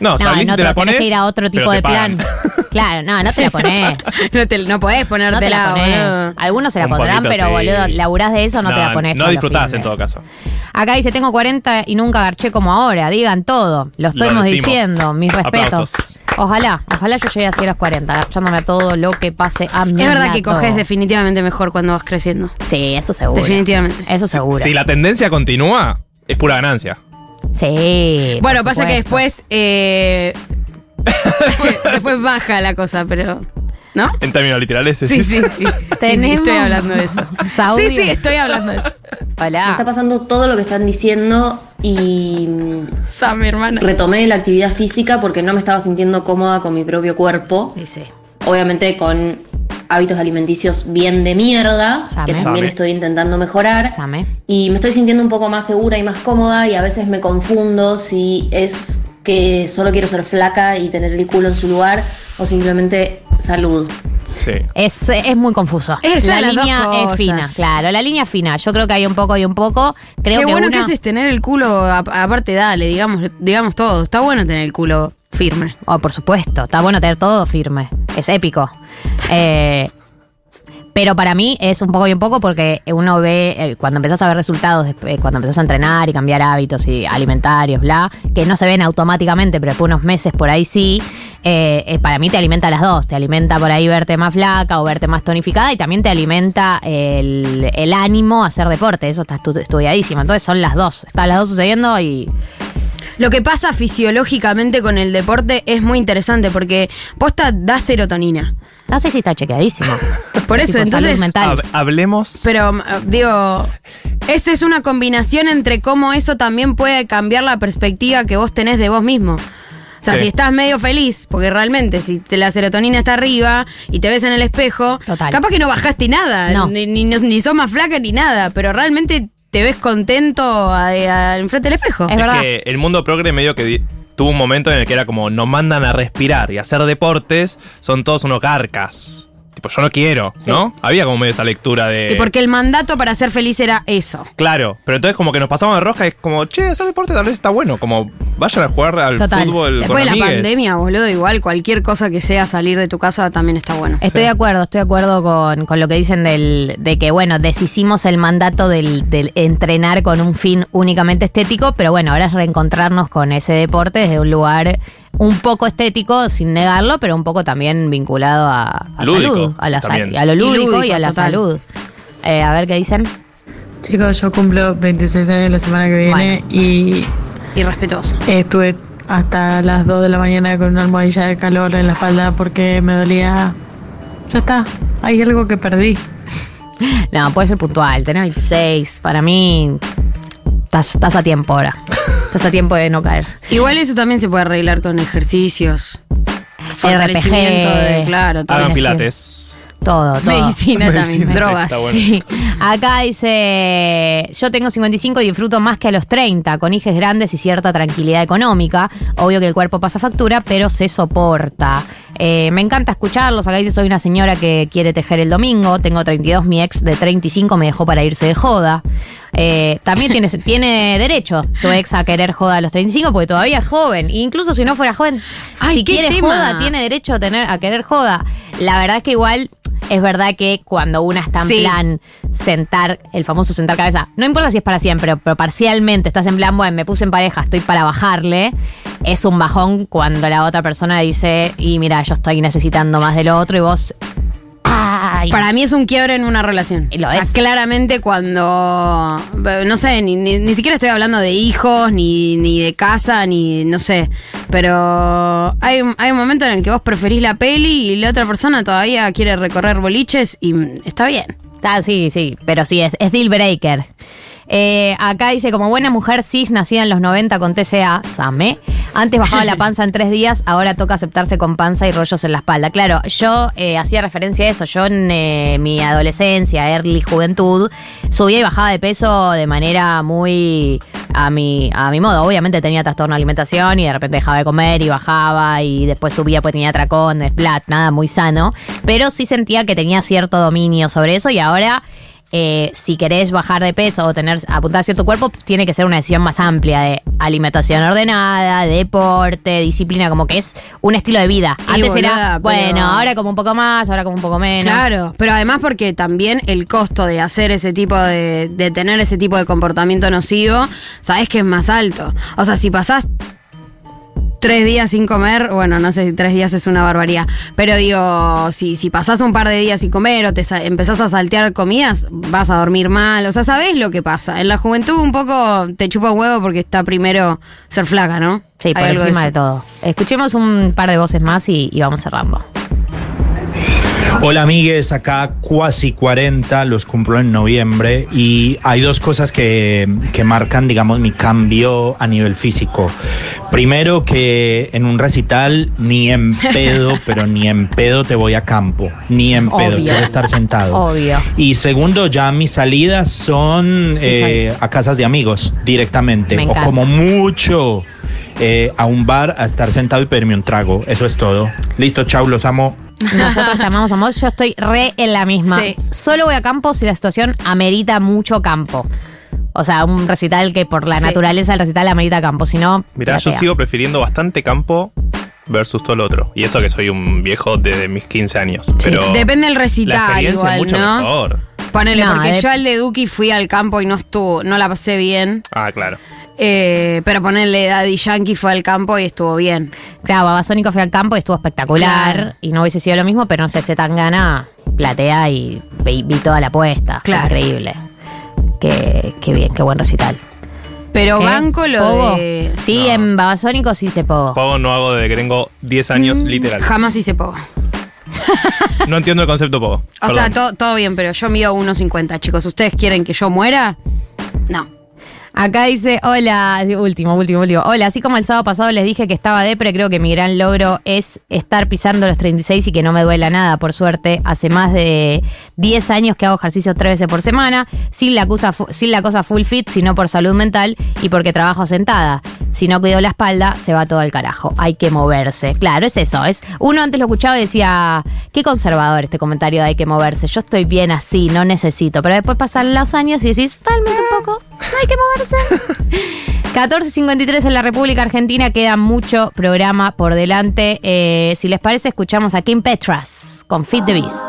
No, No, y te la pones. que ir a otro tipo de plan. Claro, no, no te la pones. no, te, no podés No te ponértela, la pones. boludo. Algunos se la Un pondrán, poquito, pero sí. boludo, laburás de eso, no, te la pones. No disfrutás en todo caso. Acá dice, tengo 40 y nunca garché como ahora. Digan todo. Lo estamos diciendo. Mis respetos. Aplausos. Ojalá, ojalá yo llegue así a los 40, garchándome a todo lo que pase a mi Es verdad que coges definitivamente mejor cuando vas creciendo. Sí, eso seguro. Definitivamente. Eso seguro. Si la tendencia continúa, es pura ganancia. Sí. Bueno, pasa que después. eh, después baja la cosa, pero. ¿No? En términos literales, Sí, sí, sí. Sí, sí, estoy hablando de eso. audio. Sí, sí, estoy hablando de eso. Me está Hola. pasando todo lo que están diciendo y mm, Sam, mi hermana. retomé la actividad física porque no me estaba sintiendo cómoda con mi propio cuerpo. Dice. Obviamente con hábitos alimenticios bien de mierda, Same. que también Same. estoy intentando mejorar. Same. Y me estoy sintiendo un poco más segura y más cómoda y a veces me confundo si es que solo quiero ser flaca y tener el culo en su lugar o simplemente salud. Sí. Es, es muy confuso. Es la línea es fina, claro, la línea fina. Yo creo que hay un poco y un poco. Creo Qué que bueno una- que es es tener el culo, aparte dale, digamos, digamos todo. Está bueno tener el culo firme. Oh, por supuesto, está bueno tener todo firme. Es épico. Eh, pero para mí es un poco y un poco porque uno ve, eh, cuando empezás a ver resultados, después, cuando empezás a entrenar y cambiar hábitos y alimentarios, bla, que no se ven automáticamente, pero después de unos meses por ahí sí, eh, eh, para mí te alimenta las dos. Te alimenta por ahí verte más flaca o verte más tonificada y también te alimenta el, ánimo a hacer deporte. Eso está estu- estudiadísimo. Entonces son las dos. Están las dos sucediendo y Lo que pasa fisiológicamente con el deporte es muy interesante porque posta da serotonina. No sé si está chequeadísimo. Por eso, Tipo, salud entonces. mental. Hab- hablemos. Pero, eh, digo, esa es una combinación entre cómo eso también puede cambiar la perspectiva que vos tenés de vos mismo. O sea, Sí. si estás medio feliz, porque realmente si te- la serotonina está arriba y te ves en el espejo, Total. capaz que no bajaste nada, No. ni, ni, ni sos más flaca ni nada, pero realmente te ves contento a- a- enfrente del espejo. Es es verdad. que el mundo progre medio que di- tuvo un momento en el que era como nos mandan a respirar y hacer deportes, son todos unos garcas. Tipo, yo no quiero, Sí. ¿no? Había como medio esa lectura de. Y porque el mandato para ser feliz era eso. Claro, pero entonces como que nos pasamos de roja y es como, che, hacer deporte tal vez está bueno, como vayan a jugar al Total. fútbol Después de con la amigues. pandemia, boludo, igual cualquier cosa que sea salir de tu casa también está bueno. Estoy de acuerdo, estoy de acuerdo con, con lo que dicen del, de que, bueno, deshicimos el mandato del, del entrenar con un fin únicamente estético, pero bueno, ahora es reencontrarnos con ese deporte desde un lugar un poco estético, sin negarlo, pero un poco también vinculado a, a Lúdico, salud, a, la, lo Y lúdico y, a la total. salud. Eh, a ver qué dicen. Chicos, yo cumplo 26 años la semana que viene y Y respetuoso. estuve hasta las 2 de la mañana con una almohadilla de calor en la espalda porque me dolía. Ya está, hay algo que perdí. No, puede ser puntual, tenés 26, para mí estás, estás a tiempo ahora. Estás a tiempo de no caer. Igual eso también se puede arreglar con ejercicios. Fortalecimiento de, claro, todo Hagan pilates. Todo, todo. Medicina también, Medicina, drogas. está bueno. Sí. Acá dice, yo tengo 55 y disfruto más que a los 30, con hijos grandes y cierta tranquilidad económica. Obvio que el cuerpo pasa factura, pero se soporta. Eh, me encanta escucharlos. Acá dice, soy una señora que quiere tejer el domingo. Tengo 32, mi ex de 35 me dejó para irse de joda. Eh, también tiene, tiene derecho tu ex a querer joda a los 35 porque todavía es joven. E incluso si no fuera joven, Ay, si quiere tema. joda, tiene derecho a, tener, a querer joda. La verdad es que igual es verdad que cuando una está en Sí. plan sentar, el famoso sentar cabeza, no importa si es para siempre, pero parcialmente estás en plan, bueno, me puse en pareja, estoy para bajarle, es un bajón cuando la otra persona dice, y mira, yo estoy necesitando más del otro y vos... Ay, Para mí es un quiebre en una relación. Y lo O sea, es. claramente cuando. No sé, ni, ni- ni siquiera estoy hablando de hijos, ni, ni de casa, ni. No sé. Pero hay, un- hay un momento en el que vos preferís la peli y la otra persona todavía quiere recorrer boliches y está bien. Ah, sí, sí, pero sí, es, es deal breaker. Eh, acá dice, como buena mujer cis nacida en los 90 con TCA, Same, antes bajaba la panza en tres días, ahora toca aceptarse con panza y rollos en la espalda. Claro, yo eh, hacía referencia a eso, yo en eh, mi adolescencia, early juventud, subía y bajaba de peso de manera muy a mi, a mi modo. Obviamente tenía trastorno de alimentación y de repente dejaba de comer y bajaba y después subía pues tenía tracón, splat, nada muy sano, pero sí sentía que tenía cierto dominio sobre eso y ahora eh, si querés bajar de peso o tener apuntar a cierto cuerpo, tiene que ser una decisión más amplia de alimentación ordenada, deporte, disciplina, como que es un estilo de vida. Y Antes era, pero- bueno, ahora como un poco más, ahora como un poco menos. Claro, pero además porque también el costo de hacer ese tipo de, de tener ese tipo de comportamiento nocivo, sabes que es más alto. O sea, si pasás tres días sin comer, bueno, no sé si tres días es una barbaridad, pero digo, si, si pasás un par de días sin comer o te empezás a saltear comidas, vas a dormir mal, o sea, sabés lo que pasa. En la juventud un poco te chupa un huevo porque está primero ser flaca, ¿no? Sí, por Hay encima de, todo. Escuchemos un par de voces más y, y vamos cerrando. Hola amigues, acá cuasi 40, los cumplo en noviembre y hay dos cosas que, que marcan, digamos, mi cambio a nivel físico. Primero que en un recital ni en pedo, pero ni en pedo te voy a campo, ni en pedo, Obvio. te voy a estar sentado. Obvio. Y segundo, ya mis salidas son Sí, eh, a casas de amigos directamente. Me o como mucho eh, a un bar a estar sentado y pedirme un trago. Eso es todo. Listo, chau, los amo. Nosotros te amamos, amor. Yo estoy re en la misma. Sí. Solo voy a campo si la situación amerita mucho campo. O sea, un recital que por la Sí. naturaleza del recital amerita campo. Si no, Mirá, yo sigo prefiriendo bastante campo versus todo lo otro. Y eso que soy un viejo desde mis 15 años. Pero Depende del la recital, experiencia igual, es mucho ¿no? mejor. Ponele, No, porque de- yo al de Duki fui al campo y no estuvo, no la pasé bien. Ah, claro. Eh, pero ponerle Daddy Yankee fue al campo y estuvo bien. Claro, Babasónico fue al campo y estuvo espectacular. Claro. Y no hubiese sido lo mismo, pero no sé, se tan gana, platea y vi, vi toda la apuesta. Fue Claro. Increíble. Qué, qué bien, qué buen recital. Pero ¿Eh? banco lo ¿Pogo? de. Sí, No. en Babasónico sí se pogo. Pogo no hago desde que tengo 10 años, literal. Jamás hice poco. No entiendo el concepto Pogo. O Perdón. sea, to- todo bien, pero yo mido 1.50, chicos. ¿Ustedes quieren que yo muera? No. Acá dice, hola, último, último, último. Hola, así como el sábado pasado les dije que estaba depre, creo que mi gran logro es estar pisando los 36 y que no me duela nada, por suerte. Hace más de 10 años que hago ejercicio tres veces por semana, sin la, cosa, sin la cosa full fit, sino por salud mental y porque trabajo sentada. Si no cuido la espalda, se va todo al carajo. Hay que moverse. Claro, es eso. Es, uno antes lo escuchaba y decía, qué conservador este comentario de hay que moverse. Yo estoy bien así, no necesito. Pero después pasan los años y decís, realmente un poco, no hay que moverse. 14.53 en la República Argentina, queda mucho programa por delante. Eh, si les parece, escuchamos a Kim Petras con Fit the Beast.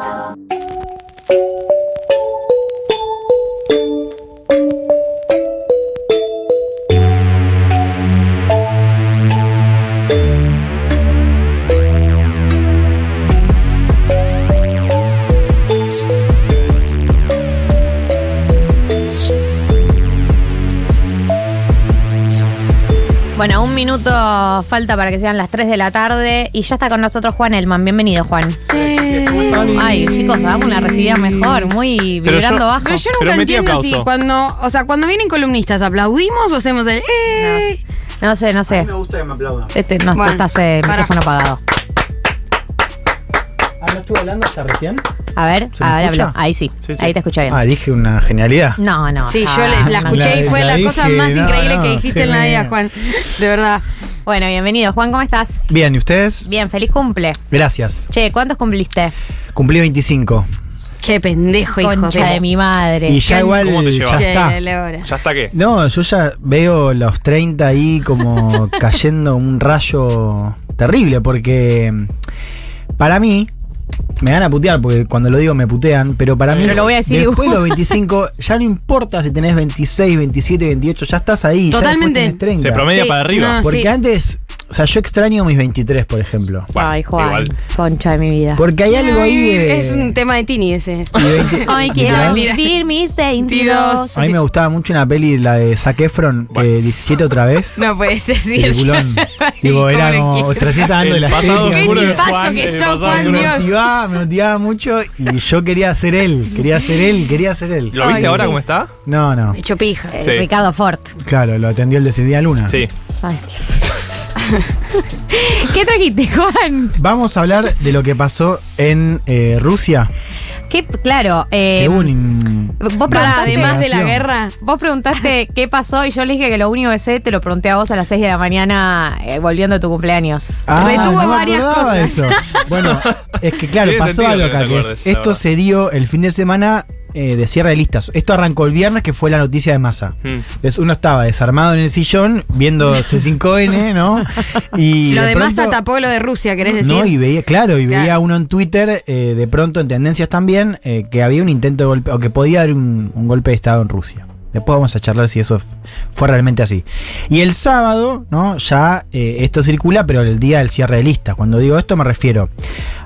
Bueno, un minuto falta para que sean las 3 de la tarde y ya está con nosotros Juan Elman. Bienvenido, Juan. Ay, chicos, damos una recibida mejor, muy Pero vibrando yo- bajo. Pero yo nunca entiendo si cuando, o sea, cuando vienen columnistas, ¿aplaudimos o hacemos el eh? No sé, no sé. gusta que me aplaudan. Este, no, Bueno, estás el pará. micrófono apagado. Ah, ¿no estuve hablando hasta recién? A ver, ¿Se me a ver. Ahí sí, Sí, sí. ahí te escuché bien. Ah, dije una genialidad. No, no. Sí, ah, yo les- la escuché y fue la la, cosa dije, más no, increíble no, que dijiste en la vida. Juan. De verdad. Bueno, bienvenido. Juan, ¿cómo estás? Bien, ¿y ustedes? Bien, feliz cumple. Gracias. Che, ¿cuántos cumpliste? Cumplí 25. Qué pendejo, hijo Concha de mi madre. Y ya igual ¿Cómo te ya está. ¿Ya está qué? No, yo ya veo los 30 ahí como cayendo un rayo terrible porque mm, para mí me van a putear porque cuando lo digo me putean, pero para mí Pero lo voy a decir después de los 25 ya no importa si tenés 26, 27, 28, ya estás ahí, ya Totalmente. tenés 30. Se promedia Sí, para arriba. no. porque sí. antes, o sea, yo extraño mis 23, por ejemplo. Bueno, Ay, Juan. igual. Concha de mi vida. Porque hay algo ahí de Es un tema de Tini ese. y 20 Hoy quiero literal, vivir mis 22. A mí me gustaba mucho una peli, la de Zac Efron, eh, 17 otra vez. No puede ser cierto. Peliculón. Digo, era como Gil. 300 años de El la pasado. Qué oscuro de tipazo Juan, que el sos, pasado Juan, oscuro. me Dios. motivaba, me motivaba mucho y yo quería ser él, quería ser él, quería ser él. ¿Lo viste Ay, ahora sí. cómo está? No, no. Hecho pija. Eh, Sí. Ricardo Ford. Claro, lo atendió el de Luna. Sí. Ay, Dios. ¿Qué trajiste, Juan? Vamos a hablar de lo que pasó en eh, Rusia. Que, claro, eh, que un- vos Para, preguntaste, además de la guerra. vos preguntaste qué pasó y yo le dije que lo único que sé te lo pregunté a vos a las 6 de la mañana eh, volviendo de tu cumpleaños. Ah, Retuvo no varias cosas. eso. Bueno, es que claro, pasó algo acá. que esto se dio el fin de semana eh, de cierre de listas. Esto arrancó el viernes, que fue la noticia de masa. Mm. Entonces uno estaba desarmado en el sillón viendo C5N, ¿no? Y Lo de pronto- Massa tapó lo de Rusia, ¿querés decir? No, y veía, claro, y Claro. veía uno en Twitter, eh, de pronto en tendencias también, eh, que había un intento de golpe, o que podía haber un, un golpe de Estado en Rusia. Después vamos a charlar si eso fue realmente así. Y el sábado, ¿no? Ya eh, esto circula, pero el día del cierre de lista. Cuando digo esto me refiero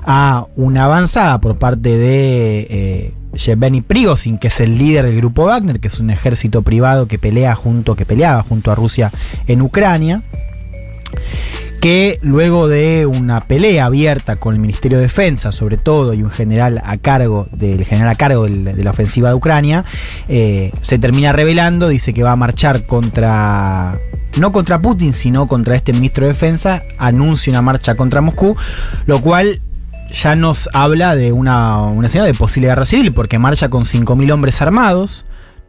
a una avanzada por parte de eh, Yevgeny Prigozhin, que es el líder del grupo Wagner, que es un ejército privado que pelea junto, que peleaba junto a Rusia en Ucrania que luego de una pelea abierta con el Ministerio de Defensa, sobre todo, y un general a cargo del general a cargo de la ofensiva de Ucrania, eh, se termina revelando, dice que va a marchar contra no contra Putin, sino contra este ministro de Defensa, anuncia una marcha contra Moscú, lo cual ya nos habla de una, una escena de posible guerra civil, porque marcha con 5.000 hombres armados,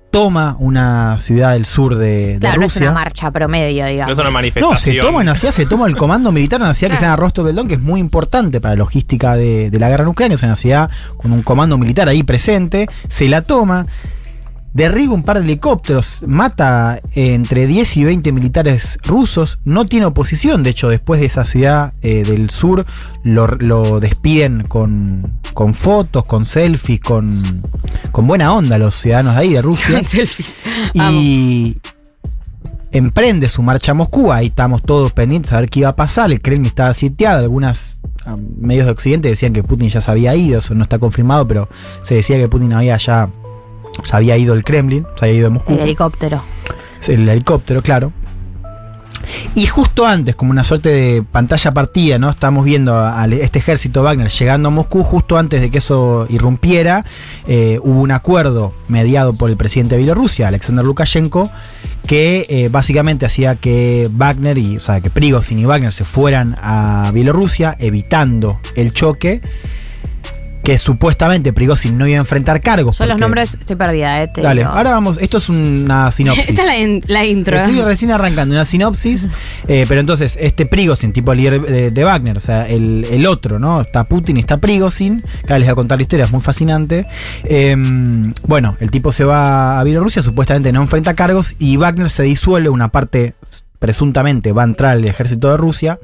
toma una ciudad del sur de, de Claro, no es Rusia. una marcha promedio, digamos. No es una No, manifestación. se toma una ciudad, se toma el comando militar en una ciudad que se llama Rostov del Don, que es muy importante para la logística de, de la guerra en Ucrania. O sea, una ciudad con un comando militar ahí presente, se la toma, derriba un par de helicópteros, mata eh, entre 10 y 20 militares rusos, no tiene oposición. De hecho, después de esa ciudad eh, del sur, lo, lo despiden con, con fotos, con selfies, con, con buena onda los ciudadanos de ahí, de Rusia. Selfies. Y emprende su marcha a Moscú. Ahí estamos todos pendientes a ver qué iba a pasar. El Kremlin estaba sitiado. Algunas ah, medios de Occidente decían que Putin ya se había ido. Eso no está confirmado, pero se decía que Putin había ya se había ido del Kremlin, se había ido de Moscú. El helicóptero. El helicóptero, claro. Y justo antes, como una suerte de pantalla partida, ¿no? Estamos viendo a, a este ejército Wagner llegando a Moscú, justo antes de que eso irrumpiera, eh, hubo un acuerdo mediado por el presidente de Bielorrusia, Alexander Lukashenko, que eh, básicamente hacía que Wagner y, o sea, que Prigozhin y Wagner se fueran a Bielorrusia, evitando el choque, que supuestamente Prigozhin no iba a enfrentar cargos. Son los nombres, estoy perdida, eh. te Dale, digo. ahora vamos, esto es una sinopsis. Esta es la, in- la intro. Estoy recién arrancando una sinopsis, eh, pero entonces este Prigozhin, tipo líder de, de Wagner, o sea, el, el otro, ¿no? Está Putin y está Prigozhin, que ahora les voy a contar la historia, es muy fascinante. Eh, bueno, el tipo se va a Bielorrusia, supuestamente no enfrenta cargos y Wagner se disuelve, una parte presuntamente va a entrar al ejército de Rusia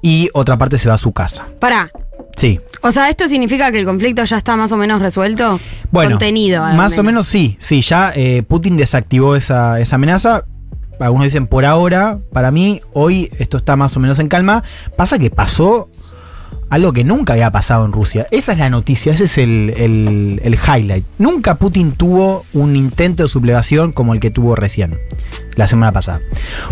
y otra parte se va a su casa. Pará. Sí, O sea, ¿esto significa que el conflicto ya está más o menos resuelto? Bueno, Contenido. al Más o menos sí, sí, ya eh, Putin desactivó esa, esa amenaza. Algunos dicen por ahora, para mí hoy esto está más o menos en calma. Pasa que pasó algo que nunca había pasado en Rusia. Esa es la noticia, ese es el, el- el highlight. Nunca Putin tuvo un intento de sublevación como el que tuvo recién, la semana pasada.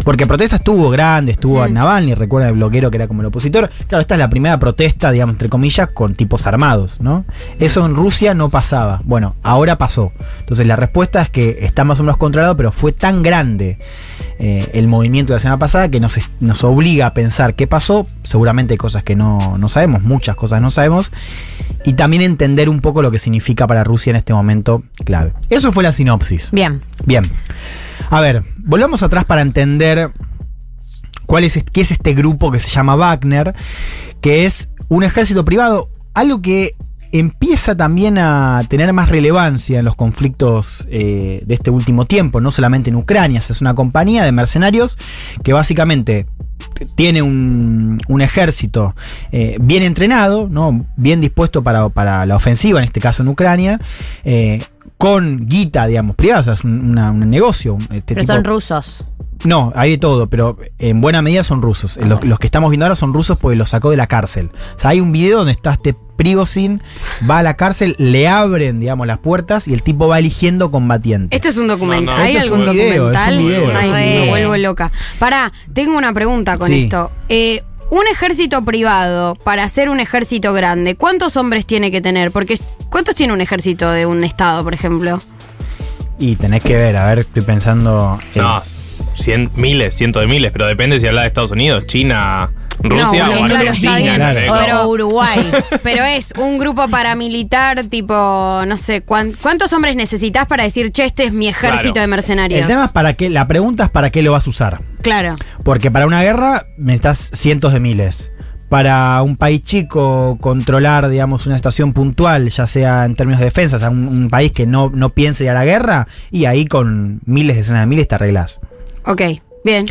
Porque protestas tuvo grandes, tuvo a Navalny, recuerda el bloquero que era como el opositor. Claro, esta es la primera protesta, digamos, entre comillas, con tipos armados, ¿no? Eso en Rusia no pasaba. Bueno, ahora pasó. Entonces la respuesta es que está más o menos controlado, pero fue tan grande eh, el movimiento de la semana pasada que nos, nos obliga a pensar qué pasó. Seguramente hay cosas que no, no sabemos, muchas cosas no sabemos. Y también entender un poco lo que significa para Rusia en este momento clave. Eso fue la sinopsis. Bien. Bien. A ver, volvamos atrás para entender cuál es, qué es este grupo que se llama Wagner, que es un ejército privado, algo que empieza también a tener más relevancia en los conflictos eh, de este último tiempo, no solamente en Ucrania, es una compañía de mercenarios que básicamente tiene un, un ejército eh, bien entrenado, ¿no? bien dispuesto para, para la ofensiva, en este caso en Ucrania, eh, con guita, digamos, privada, o sea, es un, una- un negocio. Este Pero tipo- son rusos. No, hay de todo, pero en buena medida son rusos. Los, los que estamos viendo ahora son rusos porque los sacó de la cárcel. O sea, hay un video donde está este Prigozhin, va a la cárcel, le abren, digamos, las puertas y el tipo va eligiendo combatientes. Esto es un documental. No, no. ¿Hay algún video, documental? video, Ay, me vuelvo loca. Pará, tengo una pregunta con Sí. esto. Eh, un ejército privado, para ser un ejército grande, ¿cuántos hombres tiene que tener? Porque ¿cuántos tiene un ejército de un estado, por ejemplo? Y tenés que ver, a ver, estoy pensando. eh, No, cien, miles, cientos de miles, pero depende si habla de Estados Unidos, China, Rusia bueno, o claro, Argentina. bien. ¿no? Pero- Uruguay. Pero es un grupo paramilitar, tipo, no sé, ¿cuán- ¿cuántos hombres necesitas para decir, che, este es mi ejército Claro. de mercenarios? el tema es para qué, la pregunta es para qué lo vas a usar. Claro. Porque para una guerra necesitas cientos de miles. Para un país chico, controlar, digamos, una estación puntual, ya sea en términos de defensa, o sea, un, un país que no, no piense ir a la guerra, y ahí con miles, decenas de miles te arreglás. Ok, bien.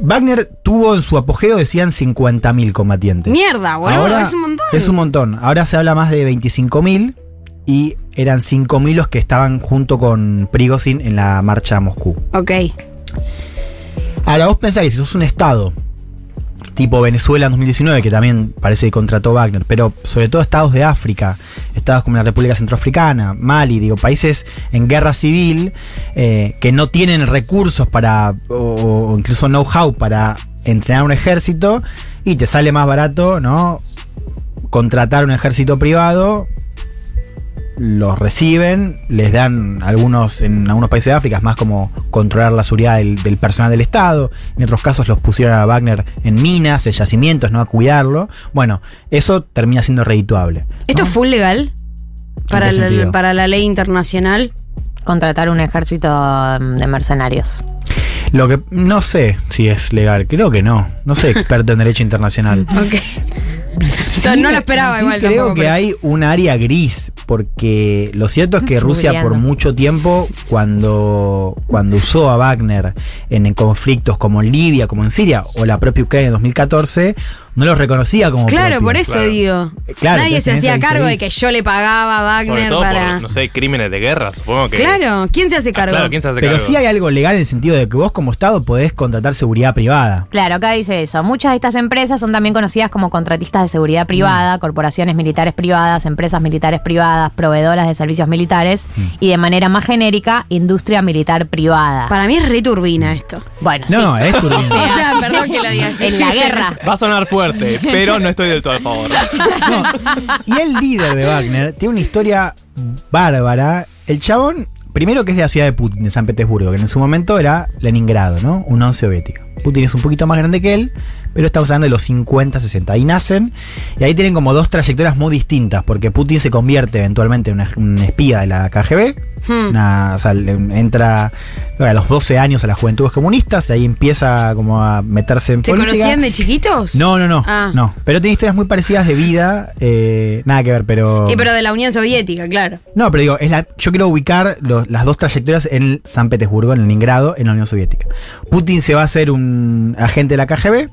Wagner tuvo en su apogeo, decían, 50.000 combatientes. Mierda, boludo, Ahora es un montón. Es un montón. Ahora se habla más de 25.000 y eran 5.000 los que estaban junto con Prigozhin en la marcha a Moscú. Ok. Ahora vos pensás que si sos un estado tipo Venezuela en 2019, que también parece que contrató Wagner, pero sobre todo estados de África, estados como la República Centroafricana, Mali, digo, países en guerra civil eh, que no tienen recursos para, o, o incluso know-how para entrenar un ejército y te sale más barato, ¿no? Contratar un ejército privado, los reciben, les dan algunos, en algunos países de África, es más como controlar la seguridad del, del personal del Estado. En otros casos los pusieron a Wagner en minas, en yacimientos, ¿no? A cuidarlo. Bueno, eso termina siendo redituable. ¿Esto es full legal? Para la, sentido? para la ley internacional. Contratar un ejército mm, de mercenarios. Lo que no sé si es legal, creo que no. No soy experto en derecho internacional. Ok. Sí, no lo esperaba sí igual creo tampoco, que pero- hay un área gris, porque lo cierto es que Rusia por mucho tiempo, cuando, cuando usó a Wagner en, en conflictos como en Libia, como en Siria, o la propia Ucrania en 2014, no los reconocía como Claro, propios. por eso Claro. digo. Claro, Nadie se hacía cargo de que yo le pagaba a Sobre Wagner todo para. por, no sé, crímenes de guerra, supongo que. Claro, ¿quién se hace Ah, cargo? claro, ¿quién se hace Pero cargo? sí hay algo legal en el sentido de que vos como Estado podés contratar seguridad privada. Claro, acá dice eso. Muchas de estas empresas son también conocidas como contratistas de seguridad privada, Mm. corporaciones militares privadas, empresas militares privadas, proveedoras de servicios militares Mm. y de manera más genérica, industria militar privada. Para mí es re turbina esto. bueno, No, sí. no, es turbina. O sea, perdón que lo diga. En la guerra. Va a sonar fuerte, pero no estoy del todo a favor. Y el líder de Wagner tiene una historia bárbara. El chabón, primero que es de la ciudad de Putin, de San Petersburgo, que en su momento era Leningrado, ¿no? Un once soviético. Putin es un poquito más grande que él, pero estamos hablando de los 50, 60. Ahí nacen, y ahí tienen como dos trayectorias muy distintas, porque Putin se convierte eventualmente en una- un espía de la KGB. Hmm. Una- o sea, entra a los 12 años a las juventudes comunistas, y ahí empieza como a meterse en ¿Se política. conocían de chiquitos? No, no, no. Ah. No. Pero tiene historias muy parecidas de vida. eh, nada que ver, pero. Y pero de la Unión Soviética, claro. No, pero digo, es la, yo quiero ubicar los- las dos trayectorias en San Petersburgo, en Leningrado, en la Unión Soviética. Putin se va a hacer un agente de la KGB.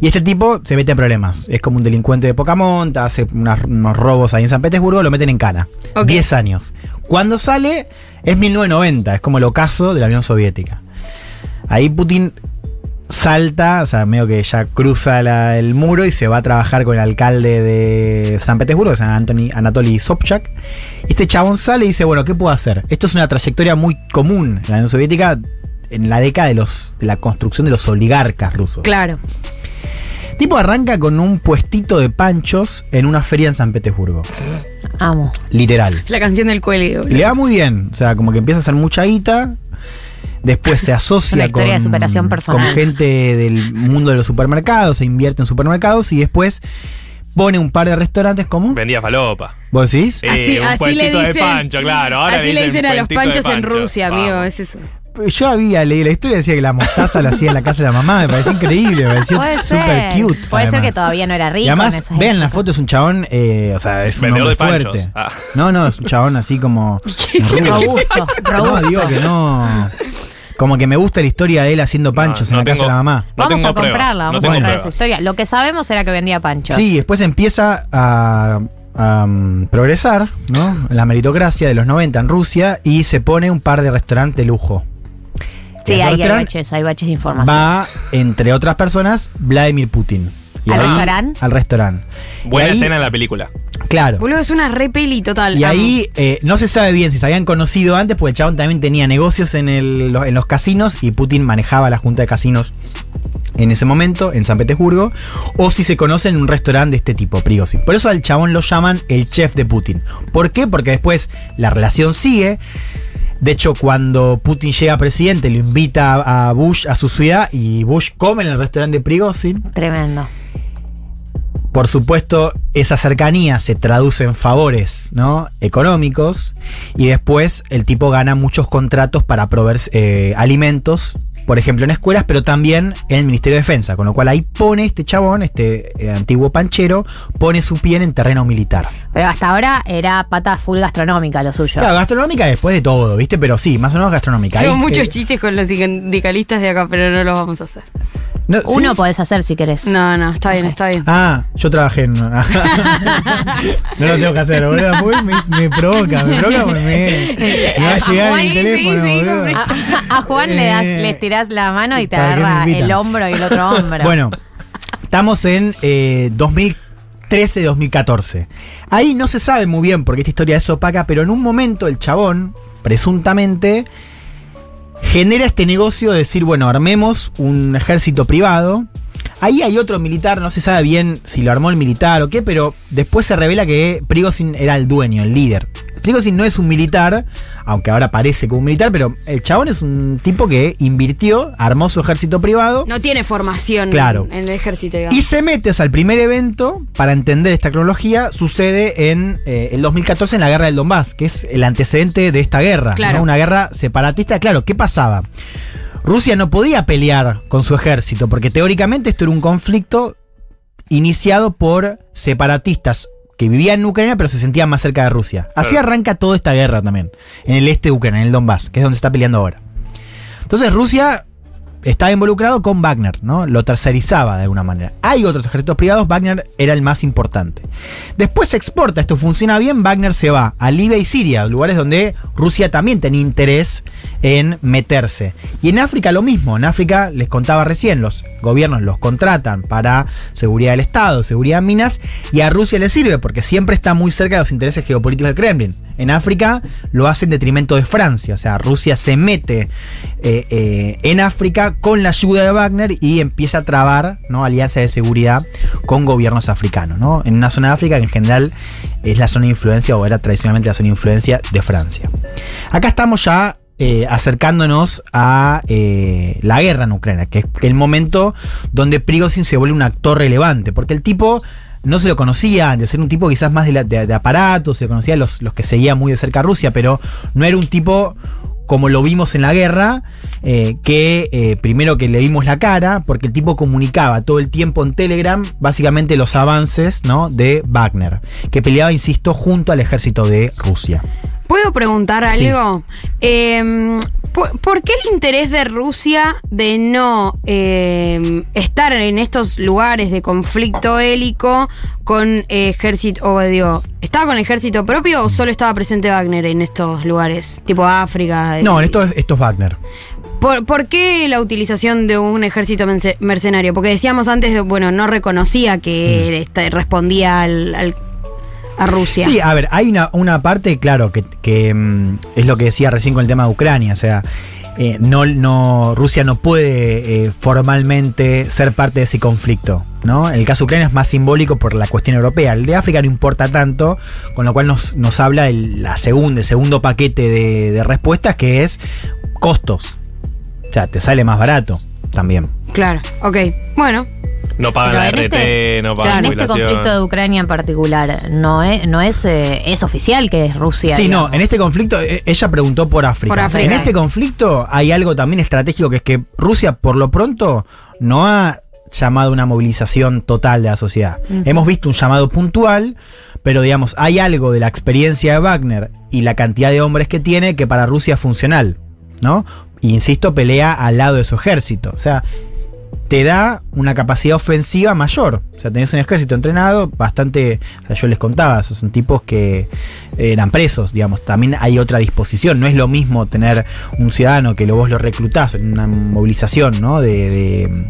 Y este tipo se mete en problemas. Es como un delincuente de poca monta, hace unas- unos robos ahí en San Petersburgo, lo meten en cana. Ok. 10 años. Cuando sale, es 1990, es como el ocaso de la Unión Soviética. Ahí Putin salta, o sea, medio que ya cruza la- el muro y se va a trabajar con el alcalde de San Petersburgo, que se llama Anthony, Anatoly Sobchak. Este chabón sale y dice, bueno, ¿qué puedo hacer? Esto es una trayectoria muy común en la Unión Soviética en la década de, los, de la construcción de los oligarcas rusos. Claro. Tipo arranca con un puestito de panchos en una feria en San Petersburgo. Amo. Literal. La canción del cuelgue. Le va muy bien, o sea, como que empieza a hacer mucha guita. Después se asocia con, de superación personal. con gente del mundo de los supermercados, se invierte en supermercados y después pone un par de restaurantes como. Vendía falopa. ¿Vos decís? Eh, Así, un así le puestito de dicen. pancho, claro. Ahora así le dicen a los panchos en. Rusia, Vamos. amigo. Es eso. Yo había leído la historia, decía que la mostaza la hacía en la casa de la mamá, me pareció increíble, me pareció súper ser. cute. Puede ser que todavía no era rico. Y en además, esa vean la foto, es un chabón, eh, o sea, es un Vendedor hombre de panchos. fuerte. Ah. No, no, es un chabón así como. rubio. Robusto, No, robusto. digo que no. Como que me gusta la historia de él haciendo panchos no en la casa de la mamá. No vamos tengo a comprarla, pruebas, vamos no a comprar esa historia. Lo que sabemos era que vendía panchos. Sí, después empieza a, a, um, progresar, ¿no? La meritocracia de los 90 en Rusia y se pone un par de restaurantes de lujo. Sí, hay baches, hay baches de información. Va, entre otras personas, Vladimir Putin. Y ¿Al restaurante? Al restaurante. Buena ahí- escena en la película. Claro. Boludo, es una re peli total. Y amo. ahí eh, no se sabe bien si se habían conocido antes, porque el chabón también tenía negocios en, el- en los casinos y Putin manejaba la junta de casinos en ese momento, en San Petersburgo, o si se conocen en un restaurante de este tipo, Prigozhin. Por eso al chabón lo llaman el chef de Putin. ¿Por qué? Porque después la relación sigue. De hecho, cuando Putin llega presidente, lo invita a Bush a su ciudad y Bush come en el restaurante de Prigozhin. Tremendo. Por supuesto, esa cercanía se traduce en favores ¿no? económicos y después el tipo gana muchos contratos para proveer eh, alimentos, por ejemplo en escuelas, pero también en el Ministerio de Defensa, con lo cual ahí pone este chabón, este eh, antiguo panchero, pone su pie en terreno militar. Pero hasta ahora era pata full gastronómica lo suyo. Claro, gastronómica después de todo, ¿viste? Pero sí, más o menos gastronómica. Tengo muchos eh, chistes con los sindicalistas de acá, pero no los vamos a hacer. no, ¿sí? Uno podés hacer si querés. No, no, está bien, está bien. Ah, yo trabajé en. no lo tengo que hacer, boludo. Me, me provoca, me provoca porque me, me va a llegar Ay, el teléfono, sí, boludo. compré. A, a Juan le das, Eh, le la mano y te ¿para qué me agarra el hombro y el otro hombro. Bueno, estamos en eh, 2013-2014. Ahí no se sabe muy bien porque esta historia es opaca, pero en un momento el chabón, presuntamente, genera este negocio de decir, bueno, armemos un ejército privado. Ahí hay otro militar, no se sabe bien si lo armó el militar o qué, pero después se revela que Prigozhin era el dueño, el líder. Prigozhin no es un militar, aunque ahora parece como un militar, pero el chabón es un tipo que invirtió, armó su ejército privado. No tiene formación Claro. en el ejército. digamos. Y se mete, o sea, el primer evento, para entender esta cronología, sucede en eh, el 2014 en la guerra del Donbass, que es el antecedente de esta guerra. Claro. ¿no? Una guerra separatista. Claro, ¿qué pasaba? Rusia no podía pelear con su ejército, porque teóricamente esto era un conflicto iniciado por separatistas que vivían en Ucrania, pero se sentían más cerca de Rusia. Así Claro. arranca toda esta guerra también, en el este de Ucrania, en el Donbass, que es donde está peleando ahora. Entonces Rusia estaba involucrado con Wagner, ¿no? Lo tercerizaba de alguna manera. Hay otros ejércitos privados, Wagner era el más importante. Después se exporta, esto funciona bien, Wagner se va a Libia y Siria, lugares donde Rusia también tenía interés en meterse. Y en África lo mismo, en África les contaba recién, los gobiernos los contratan para seguridad del Estado, seguridad de minas, y a Rusia le sirve porque siempre está muy cerca de los intereses geopolíticos del Kremlin. En África lo hace en detrimento de Francia, o sea, Rusia se mete eh, eh, en África con la ayuda de Wagner y empieza a trabar ¿no? alianzas de seguridad con gobiernos africanos, ¿no? en una zona de África que en general es la zona de influencia o era tradicionalmente la zona de influencia de Francia. Acá estamos ya eh, acercándonos a eh, la guerra en Ucrania, que es el momento donde Prigozhin se vuelve un actor relevante, porque el tipo no se lo conocía, de ser un tipo quizás más de, la- de- de aparato, se conocía los, los que seguían muy de cerca a Rusia, pero no era un tipo como lo vimos en la guerra, eh, que eh, primero que le vimos la cara, porque el tipo comunicaba todo el tiempo en Telegram básicamente los avances ¿no? de Wagner, que peleaba, insisto, junto al ejército de Rusia. ¿Puedo preguntar Sí. algo? Eh, ¿por, por qué el interés de Rusia de no eh, estar en estos lugares de conflicto hélico con ejército, o digo, ¿estaba con ejército propio o solo estaba presente Wagner en estos lugares? Tipo África. No, eh, esto es, esto es Wagner. ¿Por, por qué la utilización de un ejército mercenario? Porque decíamos antes, bueno, no reconocía que este, respondía al, al- a Rusia. Sí, a ver, hay una, una parte, claro, que, que, mm, es lo que decía recién con el tema de Ucrania, o sea, eh, no, no, Rusia no puede eh, formalmente ser parte de ese conflicto, ¿no? El caso de Ucrania es más simbólico por la cuestión europea, el de África no importa tanto, con lo cual nos, nos habla el, la segunda, el segundo paquete de, de respuestas que es costos, o sea, te sale más barato también. Claro, ok. Bueno, No pagan la en RT, este- no en pagan este jubilación. conflicto de Ucrania en particular, no es, no es, eh, es oficial que es Rusia. Sí, digamos. no, en este conflicto, eh, ella preguntó por África. Por África. En este conflicto hay algo también estratégico que es que Rusia, por lo pronto, no ha llamado a una movilización total de la sociedad. Hemos visto un llamado puntual, pero digamos, hay algo de la experiencia de Wagner y la cantidad de hombres que tiene que para Rusia es funcional, ¿no? Y, insisto, pelea al lado de su ejército. O sea, te da una capacidad ofensiva mayor. O sea, tenés un ejército entrenado bastante. O sea, yo les contaba, esos son tipos que eran presos, digamos. También hay otra disposición. No es lo mismo tener un ciudadano que vos lo reclutás en una movilización ¿no? de, de-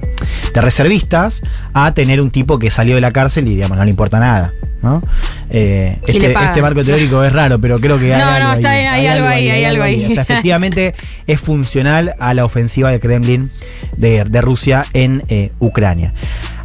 de reservistas a tener un tipo que salió de la cárcel y, digamos, no le importa nada. ¿No? Eh, este, este marco teórico es raro, pero creo que hay No, algo no, está ahí, bien, hay algo ahí, hay algo ahí. O sea, efectivamente es funcional a la ofensiva de Kremlin de, de Rusia en eh, Ucrania.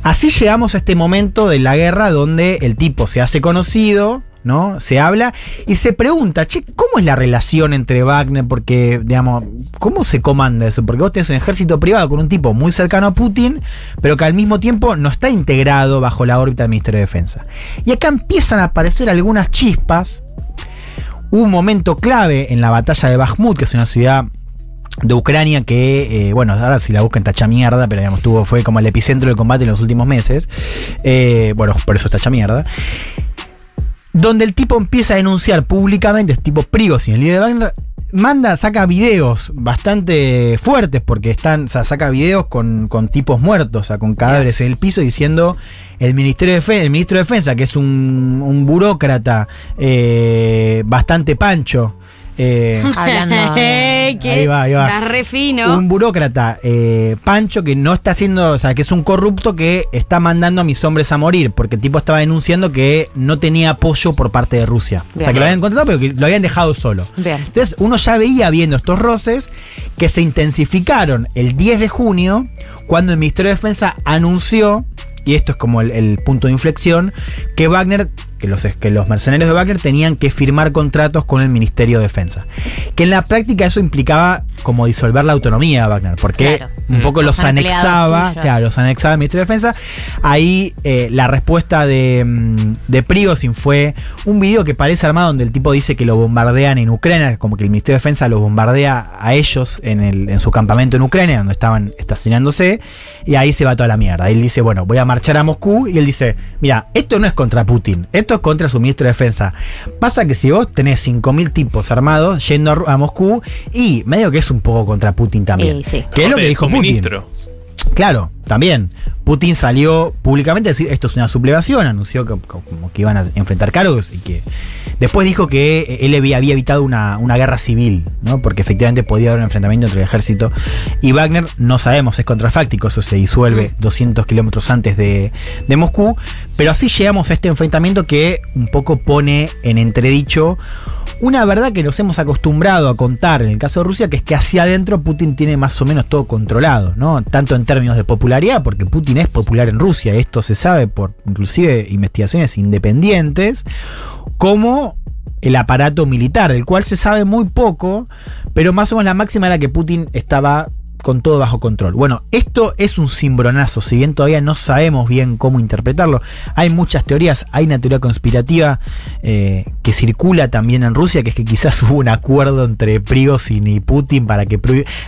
Así llegamos a este momento de la guerra donde el tipo se hace conocido, ¿no? Se habla y se pregunta, che, ¿cómo es la relación entre Wagner? Porque, digamos, ¿cómo se comanda eso? Porque vos tenés un ejército privado con un tipo muy cercano a Putin, pero que al mismo tiempo no está integrado bajo la órbita del Ministerio de Defensa. Y acá empiezan a aparecer algunas chispas. Un momento clave en la batalla de Bakhmut, que es una ciudad de Ucrania que, eh, bueno, ahora si la buscan tacha mierda, pero digamos, tuvo, fue como el epicentro del combate en los últimos meses. Eh, bueno, por eso es tacha mierda. Donde el tipo empieza a denunciar públicamente, es tipo Prigozhin, el líder de Wagner, manda, saca videos bastante fuertes, porque están, o sea, saca videos con, con tipos muertos, o sea, con cadáveres en el piso, diciendo el Ministerio de Defen- el ministro de Defensa, que es un, un burócrata eh, bastante pancho, eh, Hablando. Ahí va, ahí va. Estás re fino. un burócrata, eh, Pancho, que no está haciendo, o sea, que es un corrupto que está mandando a mis hombres a morir, porque el tipo estaba denunciando que no tenía apoyo por parte de Rusia. O sea, que lo habían contratado, pero que lo habían dejado solo. Bien. Entonces, uno ya veía viendo estos roces que se intensificaron el 10 de junio, cuando el Ministerio de Defensa anunció, y esto es como el, el punto de inflexión, que Wagner, que los, que los mercenarios de Wagner tenían que firmar contratos con el Ministerio de Defensa. Que en la práctica eso implicaba como disolver la autonomía de Wagner, porque Claro. un poco Los anexaba, claro, los anexaba el Ministerio de Defensa. Ahí eh, la respuesta de, mm, de Prigozhin fue un video que parece armado donde el tipo dice que lo bombardean en Ucrania, como que el Ministerio de Defensa los bombardea a ellos en, el, en su campamento en Ucrania, donde estaban estacionándose, y ahí se va toda la mierda. Él dice, bueno, voy a marchar a Moscú, y él dice, mira, esto no es contra Putin, esto contra su ministro de Defensa. Pasa que si vos tenés 5.000 tipos armados yendo a, Moscú, y medio que es un poco contra Putin también. Sí, sí. Que es lo que dijo Putin. ministro. Claro, también. Putin salió públicamente a decir esto es una sublevación, anunció que, como que iban a enfrentar cargos y que después dijo que él había, evitado una, una guerra civil, ¿no? Porque efectivamente podía haber un enfrentamiento entre el ejército y Wagner, no sabemos, es contrafáctico, eso se disuelve 200 kilómetros antes de, de Moscú, pero así llegamos a este enfrentamiento que un poco pone en entredicho una verdad que nos hemos acostumbrado a contar en el caso de Rusia, que es que hacia adentro Putin tiene más o menos todo controlado, ¿no? Tanto en términos de popularidad, porque Putin es popular en Rusia, esto se sabe por inclusive investigaciones independientes, como el aparato militar, del cual se sabe muy poco, pero más o menos la máxima era que Putin estaba con todo bajo control. Bueno, esto es un cimbronazo, si bien todavía no sabemos bien cómo interpretarlo. Hay muchas teorías, hay una teoría conspirativa eh, que circula también en Rusia, que es que quizás hubo un acuerdo entre Prigozhin y Putin para que,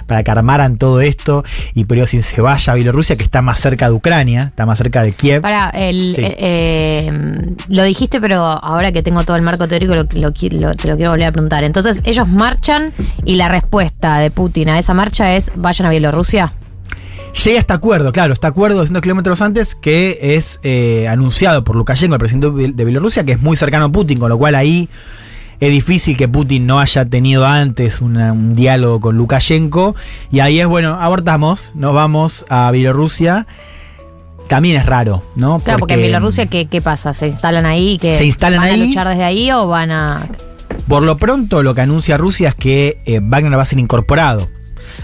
para que armaran todo esto y Prigozhin se vaya a Bielorrusia, que está más cerca de Ucrania, está más cerca de Kiev. Para, el, Sí. eh, eh, lo dijiste, pero ahora que tengo todo el marco teórico, lo, lo lo- te lo quiero volver a preguntar. Entonces, ellos marchan y la respuesta de Putin a esa marcha es vayan a Bielorrusia. Llega este acuerdo, claro, este acuerdo 200 kilómetros antes que es eh, anunciado por Lukashenko, el presidente de Biel- de Bielorrusia, que es muy cercano a Putin, con lo cual ahí es difícil que Putin no haya tenido antes una- un diálogo con Lukashenko. Y ahí es, bueno, abortamos, nos vamos a Bielorrusia. También es raro, ¿no? Claro, porque en Bielorrusia, ¿qué, qué pasa? ¿Se instalan ahí? Que Se instalan ¿Van ahí. a luchar desde ahí o van a.? Por lo pronto, lo que anuncia Rusia es que eh, Wagner va a ser incorporado.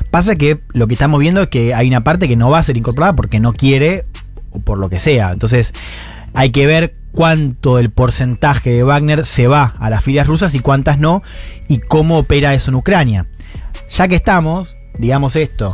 Pasa que lo que estamos viendo es que hay una parte que no va a ser incorporada porque no quiere o por lo que sea. Entonces, hay que ver cuánto el porcentaje de Wagner se va a las filas rusas y cuántas no, y cómo opera eso en Ucrania. Ya que estamos, digamos esto.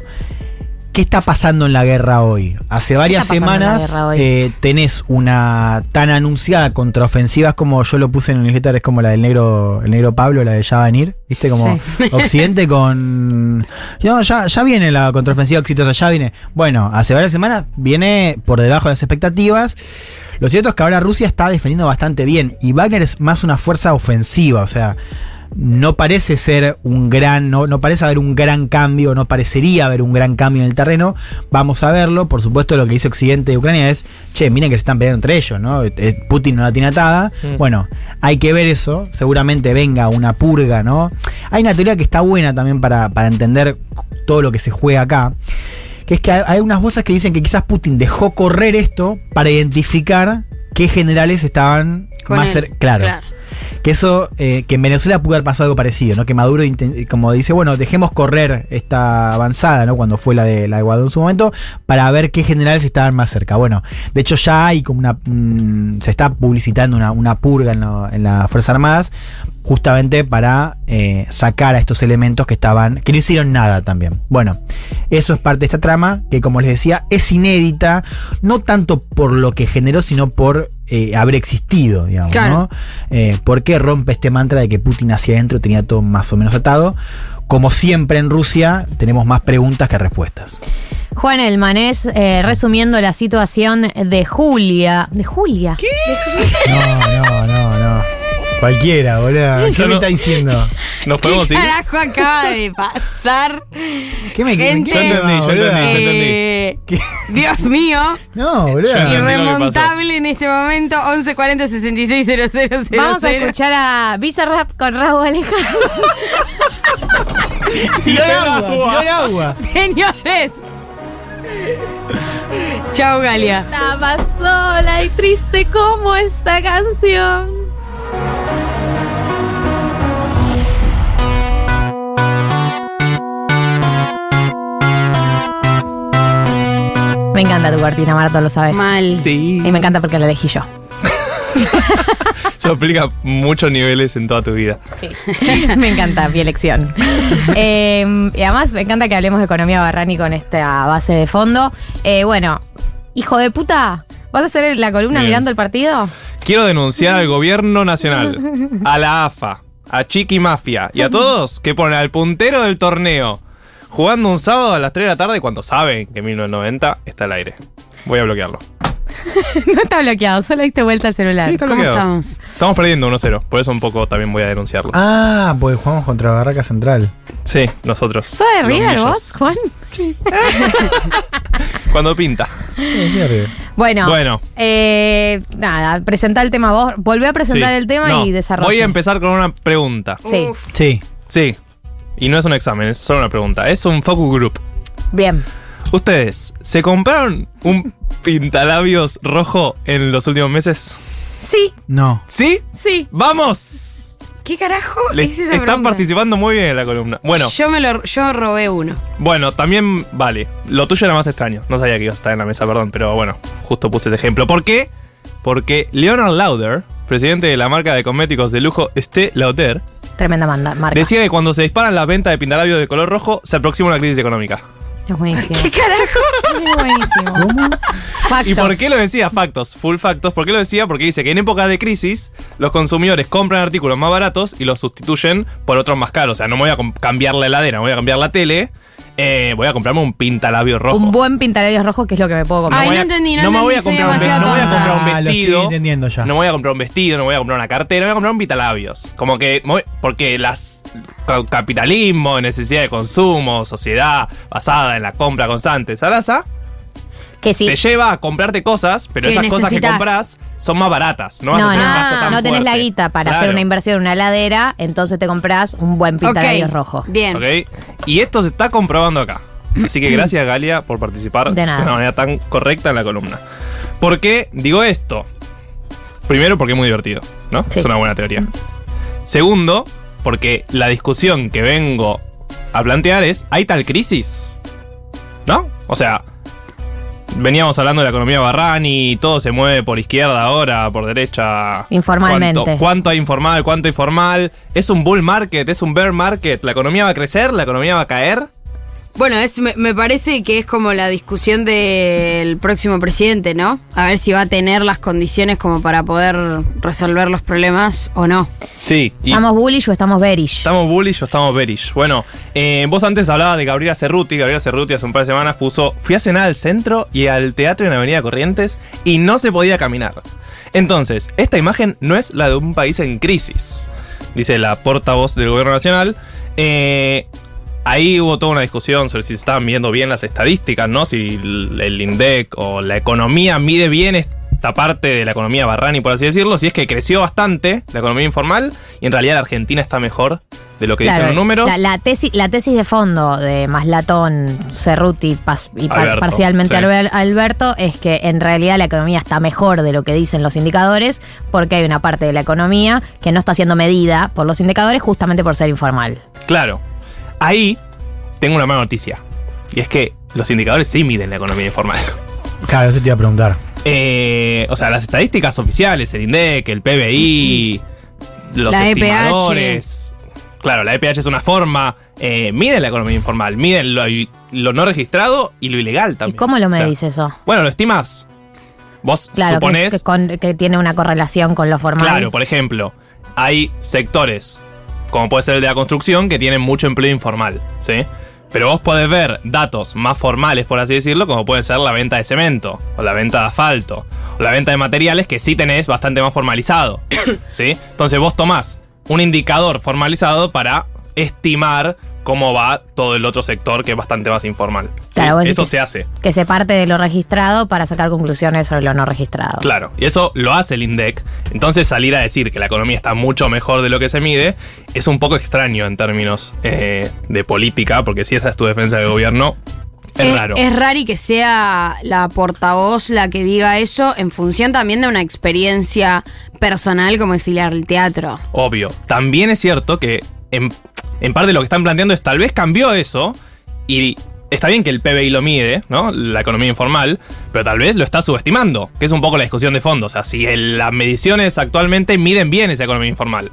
¿Qué está pasando en la guerra hoy? Hace varias semanas eh, tenés una tan anunciada contraofensiva como yo lo puse en el newsletter, es como la del negro, el negro Pablo, la de Ya venir, ¿viste? Como Sí. Occidente con. No, ya, ya viene la contraofensiva exitosa, ya viene. Bueno, hace varias semanas viene por debajo de las expectativas. Lo cierto es que ahora Rusia está defendiendo bastante bien y Wagner es más una fuerza ofensiva, o sea, no parece ser un gran, no, no parece haber un gran cambio, no parecería haber un gran cambio en el terreno. Vamos a verlo. Por supuesto, lo que dice Occidente de Ucrania es, che, miren que se están peleando entre ellos, ¿no? Eh, Putin no la tiene atada. Mm. Bueno, hay que ver eso. Seguramente venga una purga, ¿no? Hay una teoría que está buena también para, para entender todo lo que se juega acá. Que es que hay, hay unas voces que dicen que quizás Putin dejó correr esto para identificar qué generales estaban Con más él, cerca. Claro. claro. Que eso, eh, que en Venezuela pudo haber pasado algo parecido, ¿no? Que Maduro, como dice, bueno, dejemos correr esta avanzada, ¿no? Cuando fue la de, la de Guaidó en su momento, para ver qué generales estaban más cerca. Bueno, de hecho ya hay como una. mm, se está publicitando una, una purga en, lo- en las Fuerzas Armadas, justamente para eh, sacar a estos elementos que estaban. que no hicieron nada también. Bueno, eso es parte de esta trama, que como les decía, es inédita, no tanto por lo que generó, sino por eh, haber existido, digamos, Claro. ¿no? Eh, ¿Por qué rompe este mantra de que Putin hacia adentro tenía todo más o menos atado? Como siempre en Rusia, tenemos más preguntas que respuestas. Juan Elmanés, eh, resumiendo la situación de Julia. ¿De Julia? ¿Qué? No, no, no. Cualquiera, boludo. ¿Qué me no- está diciendo? Nos ¿Qué podemos ir. carajo acaba de pasar? ¿Qué me Gente, Yo entendí, yo entendí, yo entendí. Eh, Dios mío. No, boludo. Irremontable en este momento, 1140 66 Vamos a escuchar a Bizarrap con Raúl Alejandro. Tiró el agua, tiró el agua. Señores. Chao, Galia. Estaba sola y triste como esta canción. Me encanta tu cortina, Marto, lo sabes. Mal. Sí. Y me encanta porque la elegí yo. Eso explica muchos niveles en toda tu vida. me encanta mi elección. Eh, y además me encanta que hablemos de economía Barrani con esta base de fondo. Eh, bueno, hijo de puta, ¿vas a hacer la columna Bien. mirando el partido? Quiero denunciar al gobierno nacional, a la AFA, a Chiqui Mafia y a todos que ponen al puntero del torneo jugando un sábado a las 3 de la tarde cuando saben que 1990 está al aire. Voy a bloquearlo. no está bloqueado, solo diste vuelta al celular. Sí, está ¿Cómo bloqueado. estamos? Estamos perdiendo 1-0, por eso un poco también voy a denunciarlo. Ah, pues jugamos contra Barraca Central. Sí, nosotros. ¿Sos de River millos. vos, Juan? Cuando pinta. Sí, sí, arriba. Bueno, Bueno. eh, nada, presentá el tema vos. Volvé a presentar Sí. el tema No, y desarrolla. Voy a empezar con una pregunta. Sí, Sí. Sí. Y no es un examen, es solo una pregunta. Es un focus group. bien. ¿Ustedes se compraron un pintalabios rojo en los últimos meses? Sí, No. ¿Sí? sí. ¡Vamos! ¿Qué carajo Le- es esa están pregunta? participando muy bien en la columna. Bueno, Yo me lo yo robé uno. bueno, también vale. Lo tuyo era más extraño. No sabía que ibas a estar en la mesa, perdón, pero bueno, justo puse este ejemplo. ¿Por qué? Porque Leonard Lauder, presidente de la marca de cosméticos de lujo Estée Lauder, Tremenda manda, marca. decía que cuando se disparan las ventas de pintalabios de color rojo, se aproxima una crisis económica. Es buenísimo. ¿Qué carajo? Es buenísimo. ¿Cómo? Factos. ¿Y por qué lo decía? Factos, full factos. ¿Por qué lo decía? Porque dice que en épocas de crisis los consumidores compran artículos más baratos y los sustituyen por otros más caros. O sea, no me voy a cambiar la heladera, no voy a cambiar la tele, eh, voy a comprarme un pintalabio rojo. Un buen pintalabios rojo que es lo que me puedo comprar. Ay, voy no a- entendí, no no me voy a comprar un, no voy a comprar un Ah, vestido. entendiendo ya. No voy a comprar un vestido, no voy a comprar una cartera, voy a comprar un pitalabios. Como que, porque las ca- capitalismo, necesidad de consumo, sociedad basada en la compra constante, Sarasa, que sí. te lleva a comprarte cosas, pero Que esas cosas que necesitas. compras son más baratas. No, vas a No, hacer un no, gasto tan no tenés la fuerte. guita para Claro. hacer una inversión en una heladera, entonces te compras un buen pintalabios Ok, rojo. Bien. ¿Ok? Y esto se está comprobando acá. Así que gracias, Galia, por participar De nada. una manera tan correcta en la columna. ¿Por qué digo esto? Primero, porque es muy divertido, ¿no? Sí. Es una buena teoría. Segundo, porque la discusión que vengo a plantear es, ¿hay tal crisis? ¿No? O sea, veníamos hablando de la economía Barrani, todo se mueve por izquierda ahora, por derecha. Informalmente. ¿Cuánto, cuánto hay informal, cuánto informal? ¿Es un bull market? ¿Es un bear market? ¿La economía va a crecer? ¿La economía va a caer? Bueno, es, me, me parece que es como la discusión del próximo presidente, ¿no? A ver si va a tener las condiciones como para poder resolver los problemas o no. Sí. y- ¿Estamos bullish o estamos bearish? ¿Estamos bullish o estamos bearish? Bueno, eh, vos antes hablabas de Gabriela Cerruti. Gabriela Cerruti hace un par de semanas puso: Fui a cenar al centro y al teatro en Avenida Corrientes y no se podía caminar. Entonces, esta imagen no es la de un país en crisis, dice la portavoz del gobierno nacional. Eh, ahí hubo toda una discusión sobre si se estaban viendo bien las estadísticas, ¿no? Si el INDEC o la economía mide bien esta parte de la economía Barrani, por así decirlo. Si es que creció bastante la economía informal y en realidad la Argentina está mejor de lo que dicen los números. La, la tesis, la tesis de fondo de Maslatón, Cerruti pas- y par- Alberto, parcialmente sí. Alberto es que en realidad la economía está mejor de lo que dicen los indicadores porque hay una parte de la economía que no está siendo medida por los indicadores justamente por ser informal. Claro. Ahí tengo una mala noticia. Y es que los indicadores sí miden la economía informal. Claro, eso te iba a preguntar. Eh, o sea, las estadísticas oficiales, el INDEC, el PBI, los La E estimadores. Claro, la EPH es una forma. Eh, miden la economía informal, miden lo, lo no registrado y lo ilegal ¿Y también. cómo lo O sea, medís eso? Bueno, lo estimas. Vos Claro, que, suponés. es- que con- que tiene una correlación con lo formal. Claro, por ejemplo, hay sectores, como puede ser el de la construcción, que tienen mucho empleo informal, ¿sí? Pero vos podés ver datos más formales, por así decirlo, como puede ser la venta de cemento, o la venta de asfalto, la venta de materiales que sí tenés bastante más formalizado. ¿Sí? Entonces vos tomás un indicador formalizado para estimar cómo va todo el otro sector que es bastante más informal. Claro, Eso se hace. Que se parte de lo registrado para sacar conclusiones sobre lo no registrado. Claro, y eso lo hace el INDEC. Entonces salir a decir que la economía está mucho mejor de lo que se mide es un poco extraño en términos eh, de política, porque si esa es tu defensa del gobierno, es, raro. Es raro y que sea la portavoz la que diga eso en función también de una experiencia personal como es ir al teatro. Obvio. También es cierto que en, en parte lo que están planteando es tal vez cambió eso y está bien que el PBI lo mide, ¿no? La economía informal, pero tal vez lo está subestimando, que es un poco la discusión de fondo. O sea, si las mediciones actualmente miden bien esa economía informal.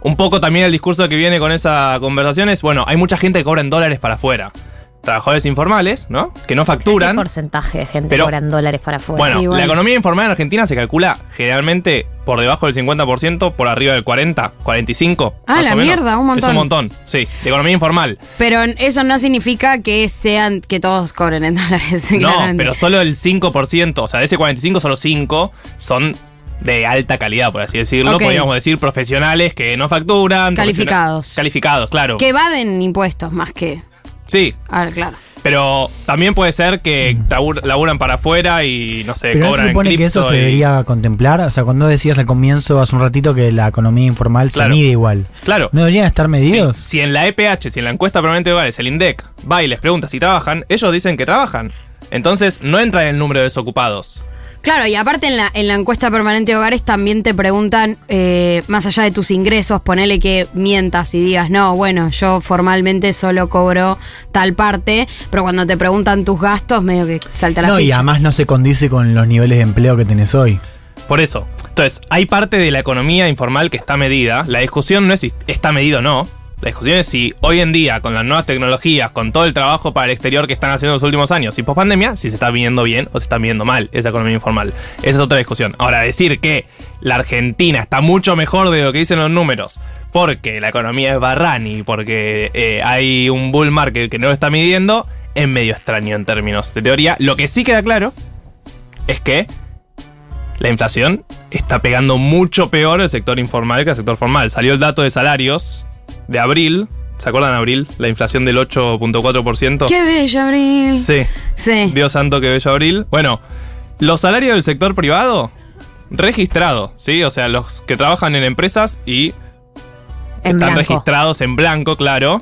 Un poco también el discurso que viene con esa conversación es, bueno, hay mucha gente que cobra en dólares para afuera. Trabajadores informales, ¿no? Que no ¿Qué facturan. porcentaje de gente Pero- cobra en dólares para afuera? Bueno, la economía informal en Argentina se calcula generalmente por debajo del 50%, por arriba del 40, 45. Ah, más la o menos. mierda, un montón. Es un montón, sí. De economía informal. Pero eso no significa que sean que todos cobren en dólares. No, claramente. pero solo el 5%, o sea, de ese 45, solo 5 son de alta calidad, por así decirlo. Ok. Podríamos decir profesionales que no facturan. Calificados. Calificados, claro. Que evaden impuestos más que. Sí, Ah, claro. pero también puede ser que labur- laburan para afuera y, no sé, Pero no cobran se supone en que eso se debería contemplar. O sea, cuando decías al comienzo, hace un ratito, que la economía informal Claro. se mide igual. Claro. ¿No deberían estar medidos? Si, si en la EPH, si en la encuesta permanente de hogares, el INDEC va y les pregunta si trabajan, ellos dicen que trabajan. Entonces no entra en el número de desocupados. Claro, y aparte en la, en la encuesta permanente de hogares también te preguntan, eh, más allá de tus ingresos, ponele que mientas y digas, no, bueno, yo formalmente solo cobro tal parte, pero cuando te preguntan tus gastos, medio que salta la No, y además no se condice con los niveles de empleo que tenés hoy. Por eso. Entonces, hay parte de la economía informal que está medida. La discusión no es si está medido o no. La discusión es si hoy en día, con las nuevas tecnologías, con todo el trabajo para el exterior que están haciendo en los últimos años y post pandemia, si se está viendo bien o se está viendo mal esa economía informal. Esa es otra discusión. Ahora, decir que la Argentina está mucho mejor de lo que dicen los números porque la economía es barrani, porque eh, hay un bull market que no lo está midiendo, es medio extraño en términos de teoría. Lo que sí queda claro es que la inflación está pegando mucho peor el sector informal que el sector formal. Salió el dato de salarios de abril. ¿Se acuerdan de abril? La inflación del 8.4%. ¡Qué bello, Abril! Sí. Sí. Dios santo que bello abril. Bueno, los salarios del sector privado registrado, ¿sí? O sea, los que trabajan en empresas y En están blanco. registrados en blanco, claro.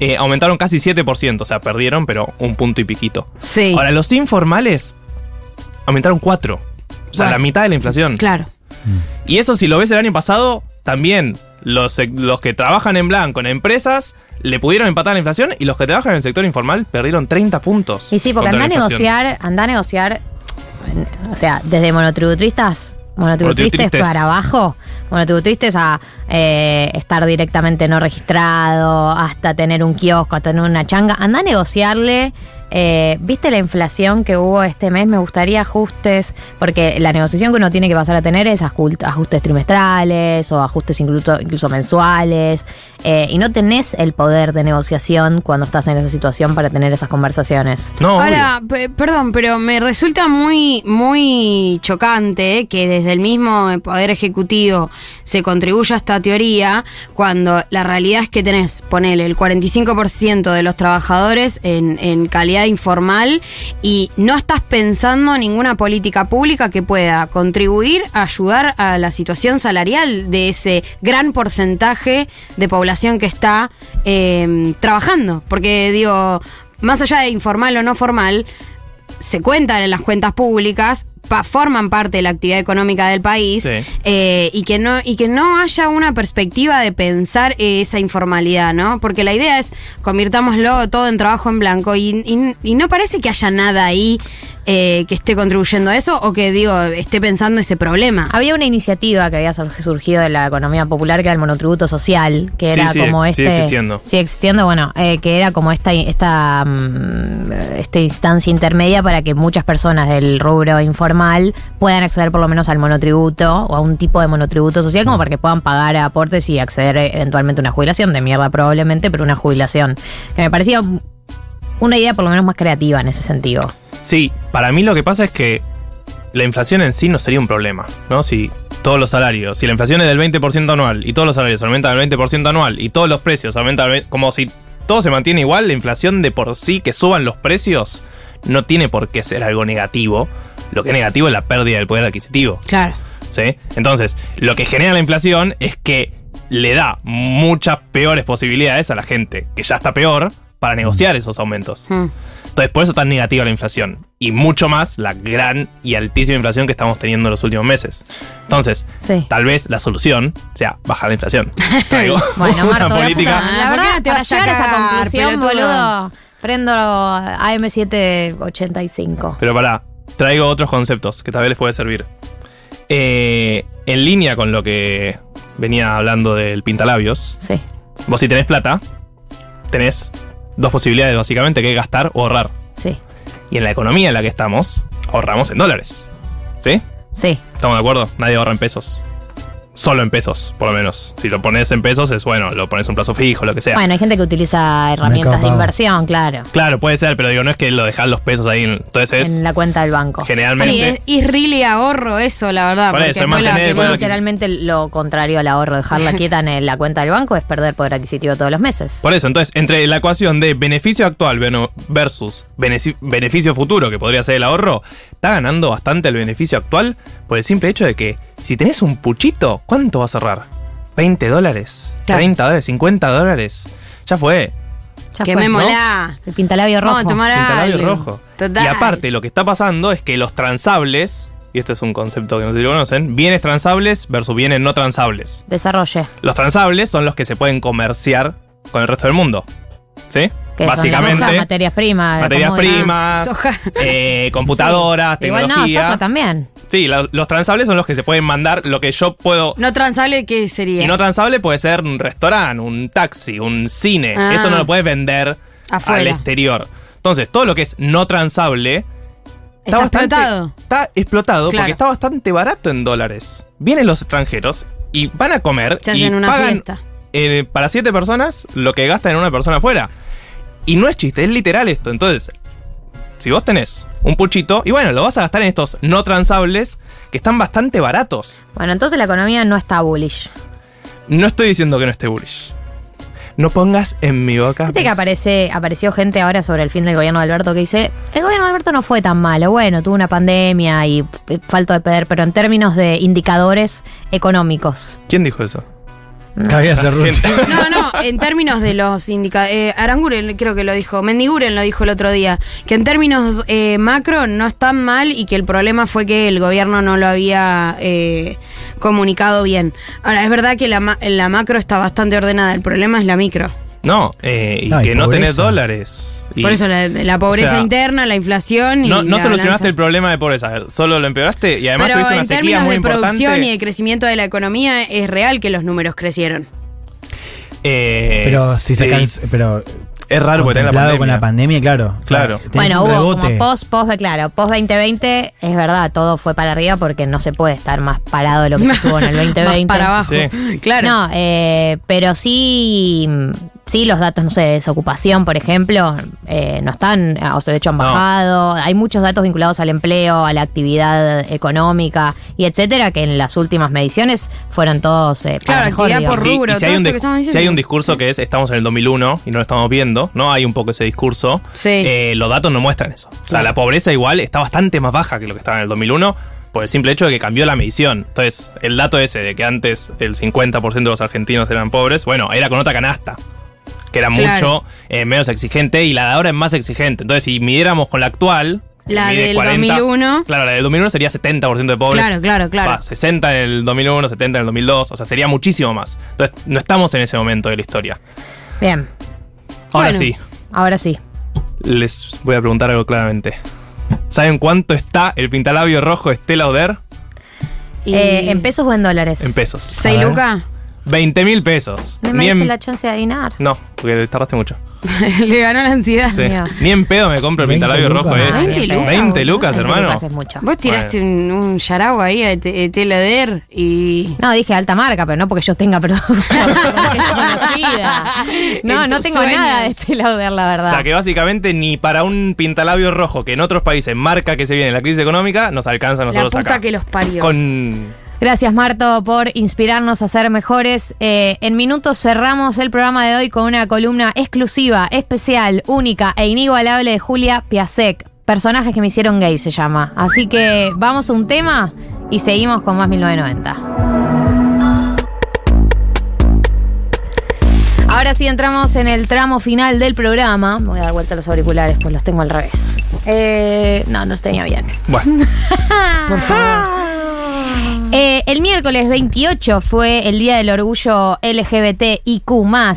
eh, aumentaron casi 7%, o sea, perdieron, pero un punto y piquito. Sí. Ahora, los informales aumentaron 4. O sea, Bueno. la mitad de la inflación. Claro. Y eso, si lo ves el año pasado, también los, los que trabajan en blanco en empresas le pudieron empatar la inflación y los que trabajan en el sector informal perdieron 30 puntos. Y sí, porque anda a negociar, anda a negociar, o sea, desde monotributistas Monotributistas. para abajo, monotributistas a eh, estar directamente no registrado, hasta tener un kiosco, hasta tener una changa, anda a negociarle. eh, ¿Viste la inflación que hubo este mes? Me gustaría ajustes, porque la negociación que uno tiene que pasar a tener es ajustes trimestrales o ajustes incluso, incluso mensuales, eh, y no tenés el poder de negociación cuando estás en esa situación para tener esas conversaciones. Ahora, pe- perdón, pero me resulta muy, muy chocante que desde el mismo Poder Ejecutivo se contribuya a esta teoría cuando la realidad es que tenés, ponele, el 45% de los trabajadores en, calidad informal y no estás pensando ninguna política pública que pueda contribuir a ayudar a la situación salarial de ese gran porcentaje de población que está eh, trabajando. Porque digo, más allá de informal o no formal, se cuentan en las cuentas públicas, pa- forman parte de la actividad económica del país Sí. eh, y que no y que no haya una perspectiva de pensar eh, esa informalidad, ¿no? Porque la idea es convirtámoslo todo en trabajo en blanco y, y- y no parece que haya nada ahí eh, que esté contribuyendo a eso o que digo esté pensando ese problema. Había una iniciativa que había sur- surgido de la economía popular que era el monotributo social, que era sí, como este. sigue existiendo. Sigue existiendo, bueno, eh, que era como esta, esta, mm, esta instancia intermedia para que muchas personas del rubro informal puedan acceder por lo menos al monotributo o a un tipo de monotributo social, como para que puedan pagar aportes y acceder eventualmente a una jubilación, de mierda probablemente, pero una jubilación. Que me parecía una idea por lo menos más creativa en ese sentido. Sí, para mí lo que pasa es que la inflación en sí no sería un problema, ¿no? Si todos los salarios, si la inflación es del 20% anual y todos los salarios aumentan del 20% anual y todos los precios aumentan, ve- como si todo se mantiene igual, la inflación de por sí que suban los precios no tiene por qué ser algo negativo. Lo que es negativo es la pérdida del poder adquisitivo. Claro. ¿sí? Entonces, lo que genera la inflación es que le da muchas peores posibilidades a la gente que ya está peor para negociar esos aumentos. Mm. Entonces, por eso tan negativa la inflación. Y mucho más la gran y altísima inflación que estamos teniendo en los últimos meses. Entonces, Sí. tal vez la solución sea bajar la inflación. Traigo Bueno, una Marto, la política. puta- la ¿por qué verdad, no te para vas a llegar a esa conclusión, boludo, prendo AM785. Pero pará, traigo otros conceptos que tal vez les puede servir. Eh, en línea con lo que venía hablando del pintalabios, Sí. vos si tenés plata, tenés dos posibilidades básicamente, que es gastar o ahorrar. Sí. Y en la economía en la que estamos, ahorramos en dólares. ¿Sí? Sí. ¿Estamos de acuerdo? Nadie ahorra en pesos. Solo en pesos, por lo menos. Si lo pones en pesos es bueno, lo pones a un plazo fijo, lo que sea. Bueno, hay gente que utiliza herramientas de inversión, claro, Claro, puede ser, pero digo, no es que lo dejas los pesos ahí. Entonces es en la cuenta del banco. generalmente. Sí, es, es really ahorro eso, la verdad. Por eso, mantener Literalmente lo contrario al ahorro, dejarla quieta en la cuenta del banco es perder poder adquisitivo todos los meses. Por eso, entonces, entre la ecuación de beneficio actual versus beneficio futuro, que podría ser el ahorro, está ganando bastante el beneficio actual por el simple hecho de que si tenés un puchito, ¿cuánto vas a ahorrar? ¿20 dólares? Claro. ¿30 dólares? ¿50 dólares? Ya fue. Ya Que fue, me ¿no? El pintalabio rojo. Tomar Pintalabio rojo. Total. Y aparte, lo que está pasando es que los transables, y este es un concepto que no sé si lo conocen, bienes transables versus bienes no transables. Desarrolle. Los transables son los que se pueden comerciar con el resto del mundo. ¿Sí? Que son Básicamente. soja, materias primas. materias primas, Soja. eh, computadoras, Igual no, tecnología. soja también. sí, la- los transables son los que se pueden mandar lo que yo puedo. No transable, ¿qué sería? Y no transable puede ser un restaurante, un taxi, un cine. Ah. Eso no lo puedes vender Afuera. al exterior. Entonces, todo lo que es no transable Está bastante- explotado. Está explotado Claro. porque está bastante barato en dólares. Vienen los extranjeros y van a comer Se y hacen una pagan fiesta. eh, para siete personas lo que gastan en una persona afuera. Y no es chiste, es literal esto. Entonces, si vos tenés un puchito, y bueno, lo vas a gastar en estos no transables que están bastante baratos. Bueno, entonces la economía no está bullish. No estoy diciendo que no esté bullish. No pongas en mi boca. Viste que aparece, apareció gente ahora sobre el fin del gobierno de Alberto que dice, el gobierno de Alberto no fue tan malo, bueno, tuvo una pandemia y eh, falto de poder, pero en términos de indicadores económicos. ¿Quién dijo eso? Cabía ser ruso. No, no, en términos de los indicadores. Eh, Aranguren creo que lo dijo, Mendiguren lo dijo el otro día, que en términos eh, macro no están mal y que el problema fue que el gobierno no lo había eh, comunicado bien. Ahora, es verdad que la, ma- la macro está bastante ordenada, el problema es la micro. No, eh, y No, y que no tenés dólares. Y Por eso la, la pobreza o sea, interna, la inflación y no, no la solucionaste balanza. el problema de pobreza, solo lo empeoraste y además Pero tuviste una en sequía términos muy de producción importante. y de crecimiento de la economía es real que los números crecieron. Eh, Pero si se sí. pero Es raro porque tenés la pandemia. con la pandemia, claro. O sea, Claro. Bueno, hubo rebote. como post, post, claro, post 2020, es verdad, todo fue para arriba porque no se puede estar más parado de lo que se estuvo en el 2020. Más para abajo. Sí. Claro. No, eh, pero sí, sí los datos, no sé, de desocupación, por ejemplo, eh, no están, o sea, de hecho han No. bajado. Hay muchos datos vinculados al empleo, a la actividad económica y etcétera, que en las últimas mediciones fueron todos eh, para Claro, mejor, actividad digamos. por Sí, rubro, y si todo hay, un si hay un discurso que es estamos en el 2001 y no lo estamos viendo, ¿no? Hay un poco ese discurso. Sí. Eh, los datos no muestran eso. O sea, la pobreza igual está bastante más baja que lo que estaba en el 2001 por el simple hecho de que cambió la medición. Entonces, el dato ese de que antes el 50% de los argentinos eran pobres, bueno, era con otra canasta. Que era Claro. mucho eh, menos exigente y la de ahora es más exigente. Entonces, si midiéramos con la actual. La del 2001. Claro, la del 2001 sería 70% de pobres. Claro, claro, claro. Va, 60 en el 2001, 70 en el 2002, o sea, sería muchísimo más. Entonces, no estamos en ese momento de la historia. Bien, Ahora Bueno. sí, ahora sí. les voy a preguntar algo claramente. ¿Saben cuánto está el pintalabio rojo Estela Oder? Eh, ¿En pesos o en dólares? En pesos. ¿Seis A ver. lucas? 20 mil pesos. No Ni me diste en... la chance de adivinar. No, porque te tardaste mucho. Le ganó la ansiedad. Sí. Dios. Ni en pedo me compro el 20 pintalabio rojo lucas. ese. 20 lucas, 20 lucas, 20 hermano. lucas es mucho. Vos tiraste un, un yarao ahí a Te- Teleder y. No, dije alta marca, pero no porque yo tenga productos. conocida. No, En no tus tengo nada de este lauder, la O verdad. sea que básicamente ni para un pintalabio rojo que en otros países marca que se viene la crisis económica, nos alcanza a La nosotros puta acá. que los parió. Con Gracias, Marto, por inspirarnos a ser mejores. Eh, en minutos cerramos el programa de hoy con una columna exclusiva, especial, única e inigualable de Julia Piasek. Personajes que me hicieron gay se llama. Así que vamos a un tema y seguimos con más 1990. Ahora sí entramos en el tramo final del programa. Voy a dar vuelta a los auriculares, pues los tengo al revés. Eh, no, no los tenía bien. Bueno, Por favor. Eh, el miércoles 28 fue el Día del Orgullo LGBTIQ,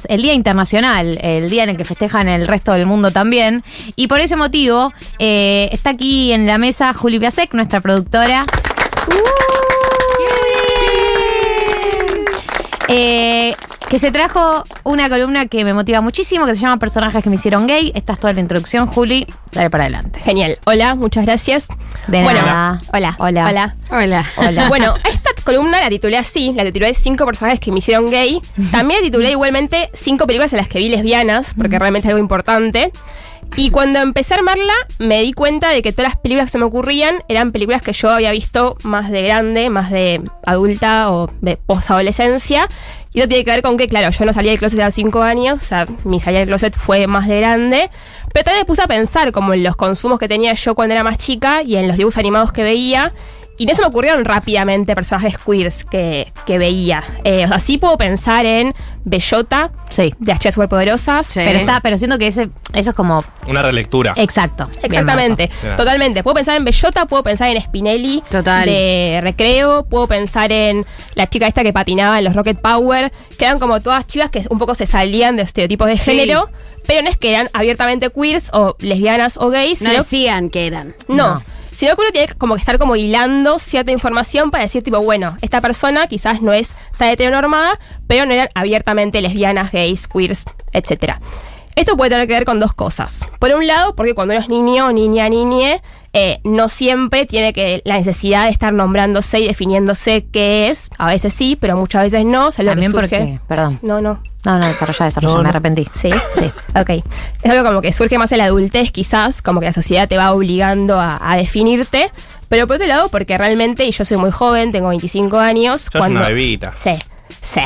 el Día Internacional, el día en el que festejan el resto del mundo también. Y por ese motivo, eh, está aquí en la mesa Juli Piasek, nuestra productora. Eh, que se trajo una columna que me motiva muchísimo, que se llama Personajes que me hicieron gay. Esta es toda la introducción, Juli. Dale para adelante. Genial. Hola, muchas gracias. De bueno, nada. Hola. Hola. Hola. Hola. Hola. Bueno, esta columna la titulé así, la titulé Cinco personajes que me hicieron gay. También la titulé igualmente Cinco películas en las que vi lesbianas, porque realmente es algo importante. Y cuando empecé a armarla, me di cuenta de que todas las películas que se me ocurrían eran películas que yo había visto más de grande, más de adulta o de posadolescencia. Y eso tiene que ver con que, claro, yo no salía del closet a los 5 años, o sea, mi salida del closet fue más de grande. Pero también me puse a pensar como en los consumos que tenía yo cuando era más chica y en los dibujos animados que veía. Y en eso me ocurrieron rápidamente personajes queers que, que veía. Eh, o sea, sí puedo pensar en Bellota, Sí. de las chicas superpoderosas. Sí. Pero está, pero siento que ese, eso es como una relectura. exacto. Exactamente, totalmente. Puedo pensar en Bellota, puedo pensar en Spinelli Total. de Recreo, puedo pensar en la chica esta que patinaba en los Rocket Power, que eran como todas chicas que un poco se salían de estereotipos de Sí. género, pero no es que eran abiertamente queers o lesbianas o gays, No sino decían que eran. no. No. Uno tiene como que estar como hilando cierta información para decir, tipo, bueno, esta persona quizás no es tan heteronormada, pero no eran abiertamente lesbianas, gays, queers, etc. Esto puede tener que ver con dos cosas. Por un lado, porque cuando uno es niño, niña, niñe, eh, no siempre tiene que la necesidad de estar nombrándose y definiéndose qué es. A veces sí, pero muchas veces no. Que También surge- porque- perdón. No, no. No, no, desarrolla, desarrolla, No, me no. arrepentí. Sí, sí, ok. Es algo como que surge más en la adultez, quizás, como que la sociedad te va obligando a, a definirte. Pero por otro lado, porque realmente, y yo soy muy joven, tengo 25 años. Sos una bebita. Sí, sí.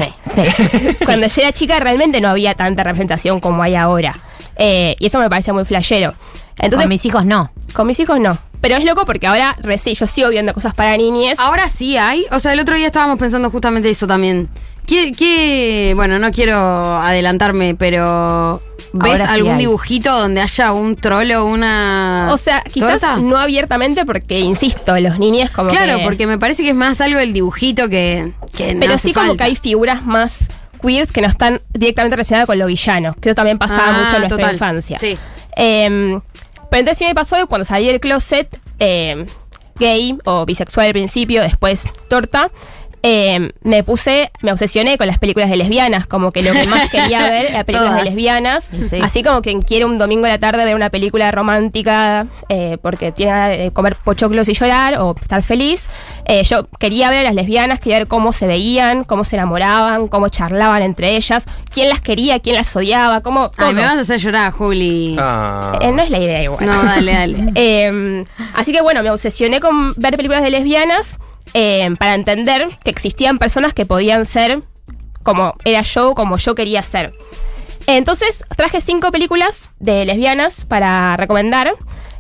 cuando yo era chica, realmente no había tanta representación como hay ahora. Eh, y eso me parece muy flashero. Entonces, Con mis hijos no. con mis hijos no. Pero es loco porque ahora recién yo sigo viendo cosas para niñes. Ahora sí hay. O sea, el otro día estábamos pensando justamente eso también. ¿Qué, qué- bueno, no quiero adelantarme, pero ¿ves sí algún hay. dibujito donde haya un troll o una o sea, quizás torta? no abiertamente porque, insisto, los niños como Claro, que- porque me parece que es más algo del dibujito que, Pero sí como que hay figuras más queers que no están directamente relacionadas con lo villano. Que eso también pasaba Ah, mucho en nuestra total. infancia. Sí. Eh, pero entonces sí me pasó que cuando salí del closet, eh, gay o bisexual al principio, después torta, eh, me puse, me obsesioné con las películas de lesbianas, como que lo que más quería ver era películas Todas. de lesbianas. Sí. Así como quien quiere un domingo a la tarde ver una película romántica eh, porque tiene de comer pochoclos y llorar o estar feliz. eh, yo quería ver a las lesbianas, quería ver cómo se veían, cómo se enamoraban, cómo charlaban entre ellas, quién las quería, quién las odiaba, cómo. Ay, me vas a hacer llorar, Juli. Ah. Eh, no es la idea igual. No, dale, dale. Eh, así que bueno, me obsesioné con ver películas de lesbianas eh, para entender que existían personas que podían ser como era yo, como yo quería ser. Entonces traje cinco películas de lesbianas para recomendar.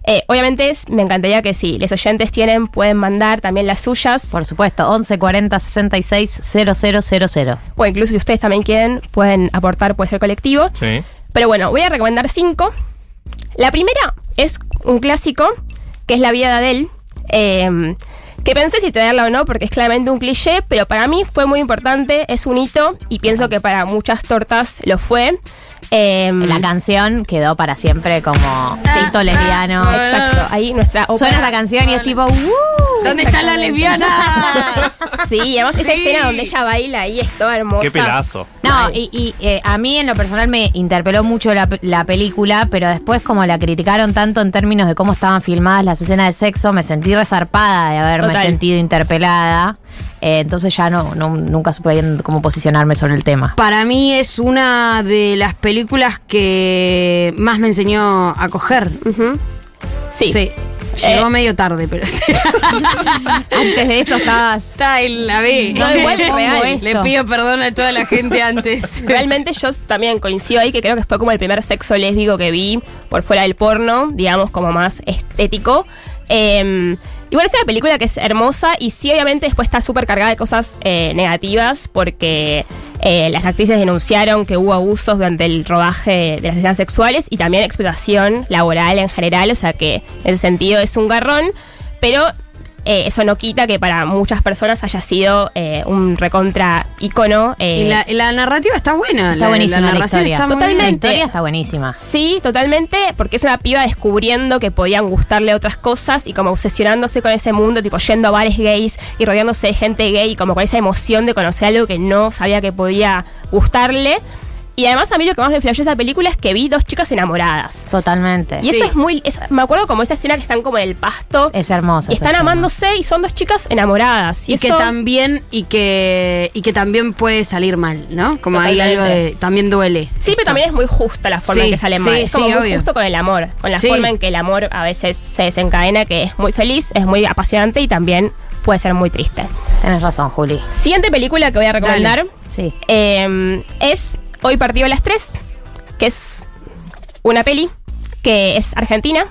Eh, obviamente me encantaría que si los oyentes tienen, pueden mandar también las suyas. Por supuesto, 11 40 66 000. O incluso si ustedes también quieren, pueden aportar, puede ser colectivo. Sí. Pero bueno, voy a recomendar cinco. La primera es un clásico, que es La vida de Adele. eh, que pensé si traerla o no, porque es claramente un cliché, pero para mí fue muy importante, es un hito, y pienso que para muchas tortas lo fue. Em, La canción quedó para siempre como cito lesbiano. Exacto. Ahí nuestra ópera- Suena esa canción y es tipo, ¡uh! ¿Dónde está la lesbiana? Sí, además esa escena donde ella baila ahí es toda hermosa. Qué pelazo. No, y, y, eh, a mí en lo personal me interpeló mucho la, la película, pero después como la criticaron tanto en términos de cómo estaban filmadas las escenas de sexo, me sentí resarpada de haberme Total. sentido interpelada. Eh, entonces ya no, no- nunca supe bien cómo posicionarme sobre el tema. Para mí es una de las películas que más me enseñó a coger. Sí. Sí. Llegó Eh. medio tarde, pero. Antes de eso estabas... Está ahí, la vi. No, igual es real. Le pido perdón a toda la gente antes. Realmente yo también coincido ahí que creo que fue como el primer sexo lésbico que vi por fuera del porno, digamos, como más estético. Eh, bueno, es una película que es hermosa y sí, obviamente, después está súper cargada de cosas eh, negativas porque eh, las actrices denunciaron que hubo abusos durante el rodaje de las escenas sexuales y también explotación laboral en general, o sea que en ese sentido es un garrón, pero eh, eso no quita que para muchas personas haya sido eh, un recontra icono. Y la, la narrativa está buena. Está la, buenísima la la, narración historia. está muy Totalmente. La bien. historia está buenísima. Sí, totalmente, porque es una piba descubriendo que podían gustarle otras cosas y como obsesionándose con ese mundo, tipo yendo a bares gays y rodeándose de gente gay, como con esa emoción de conocer algo que no sabía que podía gustarle. Y además a mí lo que más me flashó esa película es que vi dos chicas enamoradas. Totalmente. Y eso es muy... es- me acuerdo como esa escena que están como en el pasto. Es hermosa. Y esa están escena. amándose y son dos chicas enamoradas. Y, que eso- también, y que, y que también puede salir mal, ¿no? Como hay algo de. También duele. Sí, pero también es muy justa la forma Sí, en que sale sí, mal. Es como sí, muy obvio. justo con el amor. Con la Sí. forma en que el amor a veces se desencadena, que es muy feliz, es muy apasionante y también puede ser muy triste. Tienes razón, Juli. Siguiente película que voy a recomendar Sí. eh, es Hoy partido a las 3, que es una peli que es argentina,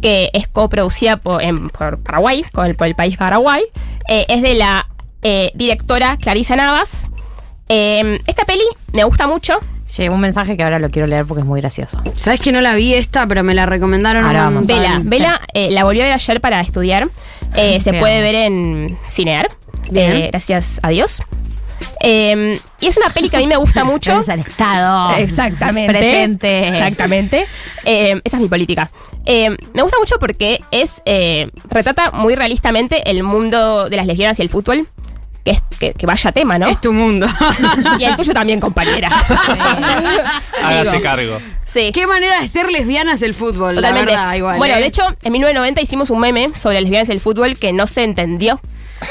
que es coproducida por, en- por Paraguay, con el, por el país Paraguay. Eh, es de la eh, directora Clarisa Navas. Eh, esta peli me gusta mucho. Llegó un mensaje que ahora lo quiero leer porque es muy gracioso. Sabes que no la vi esta, pero me la recomendaron Ahora vamos. Vela, Vela eh, la volvió a ver ayer para estudiar. Eh, se puede ver en Cinear. Eh, gracias a Dios. Eh, y es una peli que a mí me gusta mucho. Al Estado. Exactamente. Presente. Exactamente. Eh, esa es mi política. Eh, me gusta mucho porque es eh, retrata muy realistamente el mundo de las lesbianas y el fútbol. Que, es, que, que vaya tema, ¿no? Es tu mundo. Y el tuyo también, compañera. Hágase Digo, cargo. Sí. Qué manera de ser lesbianas el fútbol, Totalmente. la verdad, igual. bueno, ¿eh? de hecho, en 1990 hicimos un meme sobre las lesbianas y el fútbol que no se entendió.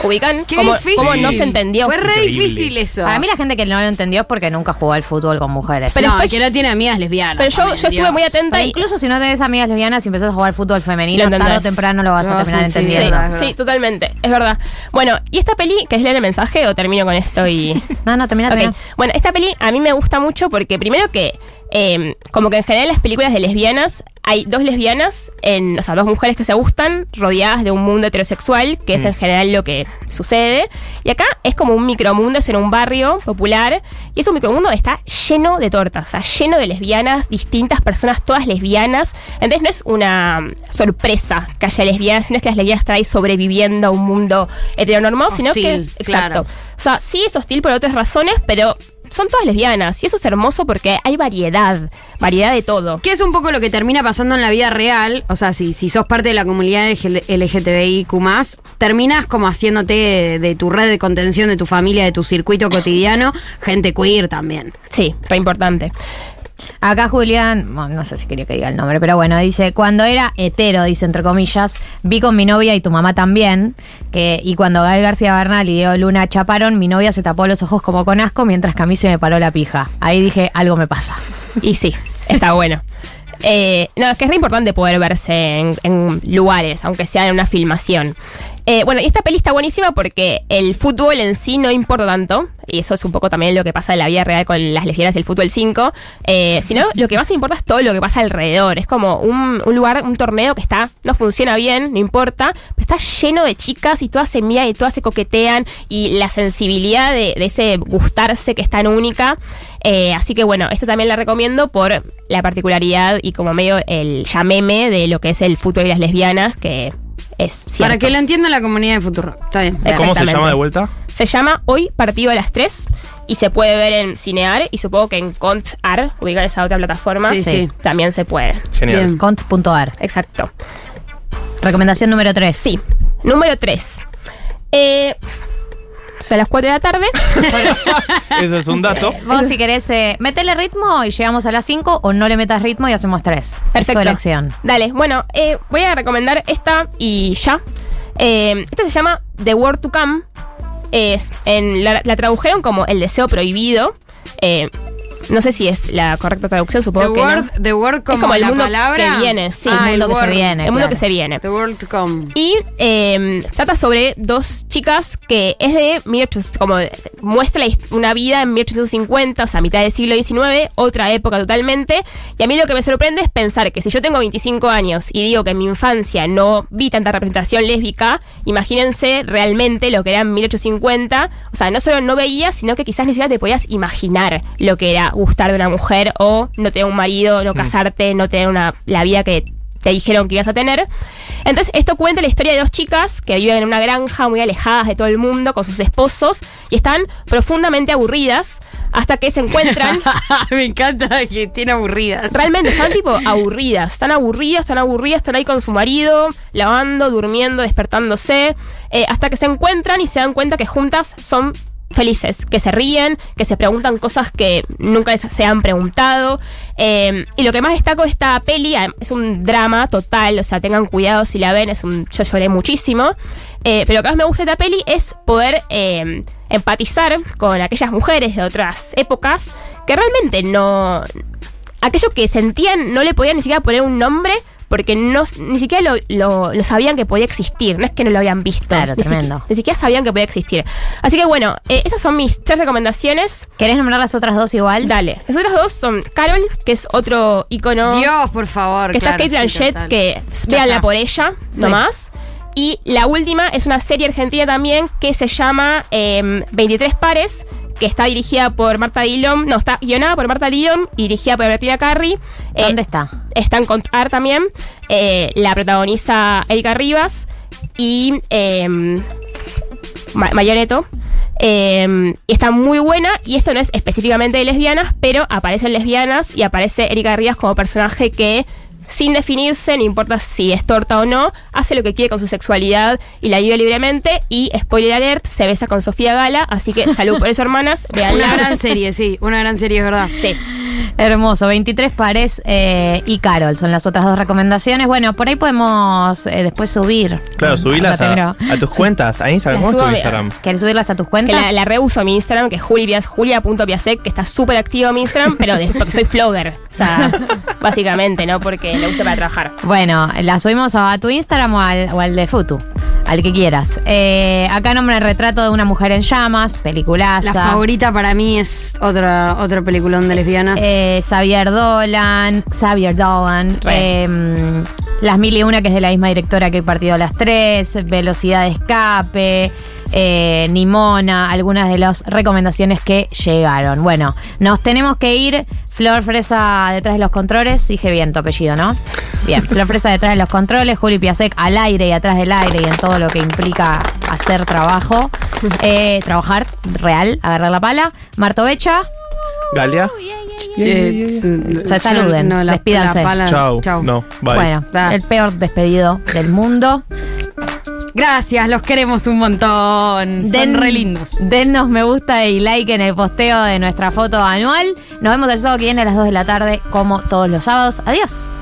¿Ubican? Qué ¿Cómo, difícil. cómo no se entendió? Fue re Increíble. difícil eso. Para mí la gente que no lo entendió es porque nunca jugó al fútbol con mujeres. Pero no, después- que no tiene amigas lesbianas. Pero yo, yo estuve muy atenta Pero y incluso si no tenés amigas lesbianas y empezás a jugar fútbol femenino, tarde o temprano lo vas a terminar entender. Sí, entendiendo. Sí. sí, totalmente, es verdad. Bueno, y esta peli, que es leer el mensaje o termino con esto y... No, no, termina, Ok. termina. Bueno, esta peli a mí me gusta mucho porque primero que, eh, como que en general en las películas de lesbianas, hay dos lesbianas, en, o sea, dos mujeres que se gustan, rodeadas de un mundo heterosexual, que es en general lo que sucede. Y acá es como un micromundo, es en un barrio popular, y es un micromundo que está lleno de tortas, o sea, lleno de lesbianas, distintas personas, todas lesbianas. Entonces no es una sorpresa que haya lesbianas, sino es que las lesbianas están ahí sobreviviendo a un mundo heteronormado, sino que... Hostil, Exacto. claro. O sea, sí es hostil por otras razones, pero son todas lesbianas. Y eso es hermoso porque hay variedad, variedad de todo. Que es un poco lo que termina pasando en la vida real. O sea, si, si sos parte de la comunidad LGTBIQ, terminas como haciéndote de, de tu red de contención, de tu familia, de tu circuito cotidiano, gente queer también. Sí, re importante. Acá Julián, no sé si quería que diga el nombre, pero bueno, dice, cuando era hetero, dice entre comillas, vi con mi novia y tu mamá también, que, y cuando Gael García Bernal y Diego Luna chaparon, mi novia se tapó los ojos como con asco mientras que a mí se me paró la pija. Ahí dije, algo me pasa. Y sí, está bueno. Eh, no, es que es re importante poder verse en lugares, aunque sea en una filmación. Eh, bueno, y esta peli está buenísima porque el fútbol en sí no importa tanto, y eso es un poco también lo que pasa en la vida real con las lesbianas del fútbol 5, eh, sino lo que más importa es todo lo que pasa alrededor. Es como un, lugar, un torneo que está, no funciona bien, no importa, pero está lleno de chicas y todas se miran y todas se coquetean y la sensibilidad de, ese gustarse que es tan única. Eh, así que bueno, esta también la recomiendo por la particularidad y como medio el ya meme de lo que es el fútbol y las lesbianas, que es cierto. Para que lo entienda la comunidad de Futuro. Está bien. ¿Cómo se llama de vuelta? Se llama Hoy Partido a las 3 y se puede ver en Cinear y supongo que en Contar, ubicar esa otra plataforma, Sí, sí. también se puede. Genial. Cont.ar. Exacto. Recomendación número 3. Sí. Número 3. Eh, son las 4 de la tarde. Eso es un dato. Vos si querés, eh, metele ritmo y llegamos a las 5 o no le metas ritmo y hacemos 3. Perfecto. Tu elección. Dale, bueno, eh, voy a recomendar esta y ya. Eh, esta se llama The Word to Come. Es, en, la, la tradujeron como El deseo prohibido. Eh, no sé si es la correcta traducción, The supongo que word, no. the word como, es como el la mundo palabra. que viene, sí. Ah, el mundo que se viene. el mundo claro. que se viene. The world to come. Y eh, trata sobre dos chicas que es de 1800, como muestra una vida en 1850, o sea, mitad del siglo XIX, otra época totalmente. Y a mí lo que me sorprende es pensar que si yo tengo 25 años y digo que en mi infancia no vi tanta representación lésbica, imagínense realmente lo que era en 1850. O sea, no solo no veías, sino que quizás ni siquiera te podías imaginar lo que era gustar de una mujer o no tener un marido, no casarte, no tener una, la vida que te dijeron que ibas a tener. Entonces, esto cuenta la historia de dos chicas que viven en una granja muy alejadas de todo el mundo con sus esposos y están profundamente aburridas hasta que se encuentran. Me encanta que tiene aburridas. Realmente están tipo aburridas, están aburridas, están aburridas, están ahí con su marido, lavando, durmiendo, despertándose, eh, hasta que se encuentran y se dan cuenta que juntas son felices, que se ríen, que se preguntan cosas que nunca se han preguntado. Eh, y lo que más destaco de esta peli ah, es un drama total, o sea, tengan cuidado si la ven, es un, yo lloré muchísimo. Eh, pero lo que más me gusta de esta peli es poder eh, empatizar con aquellas mujeres de otras épocas que realmente no, aquello que sentían no le podían ni siquiera poner un nombre porque no, ni siquiera lo, lo- lo sabían que podía existir. No es que no lo habían visto. Claro, ni, tremendo. siqui- ni siquiera sabían que podía existir. Así que bueno, eh, estas son mis tres recomendaciones. ¿Querés nombrar las otras dos igual? Dale. Las otras dos son Carol, que es otro icono. Dios, por favor. que claro, está Kate sí, Blanchett, total. que véanla por ella, nomás. Y la última es una serie argentina también que se llama eh, 23 pares, que está dirigida por Marta Dillon, no, está guionada por Marta Dillon y dirigida por Bertina Carri. Eh, ¿Dónde está? Está en Contar también. Eh, la protagoniza Erika Rivas y Ma- Mayoneto. Eh, y está muy buena y esto no es específicamente de lesbianas, pero aparecen lesbianas y aparece Erika Rivas como personaje que sin definirse, no importa si es torta o no, hace lo que quiere con su sexualidad y la vive libremente y, spoiler alert, se besa con Sofía Gala, así que salud por eso hermanas, veanla. Una gran serie, sí. Una gran serie, es verdad. Sí. Hermoso, 23 pares eh, y Carol son las otras dos recomendaciones. Bueno, por ahí podemos eh, después subir. Claro, sea, a, tengo- a tus cuentas, a Instagram. ¿Cómo es tu subo a- Instagram? ¿Querés subirlas a tus Que cuentas? la, la reuso mi Instagram, que es julia- julia.piasek, que está súper activo mi Instagram, pero de- porque soy flogger. O sea, básicamente, ¿no? Porque la uso para trabajar. Bueno, la subimos a tu Instagram o al, o al de Futu, al que quieras. Eh, acá nombra el retrato de una mujer en llamas, peliculaza. La favorita para mí es otra, otro peliculón de lesbianas. Eh, Xavier Dolan, Xavier Dolan, eh, Las Mil y Una, que es de la misma directora que Partido a las Tres, Velocidad de Escape, eh, Nimona, algunas de las recomendaciones que llegaron. Bueno, nos tenemos que ir. Flor Fresa detrás de los controles, dije bien tu apellido, ¿no? Bien, Flor Fresa detrás de los controles, Juli Piasek al aire y atrás del aire y en todo lo que implica hacer trabajo, eh, trabajar real, agarrar la pala. Marto Becha. Galia. Che, Se saluden, no, la- despídanse. la. No, bye. Bueno, Da. el peor despedido del mundo. Gracias, los queremos un montón. Son re lindos. Dennos me gusta y like en el posteo de nuestra foto anual. Nos vemos el sábado que viene a las 2 de la tarde, como todos los sábados. Adiós.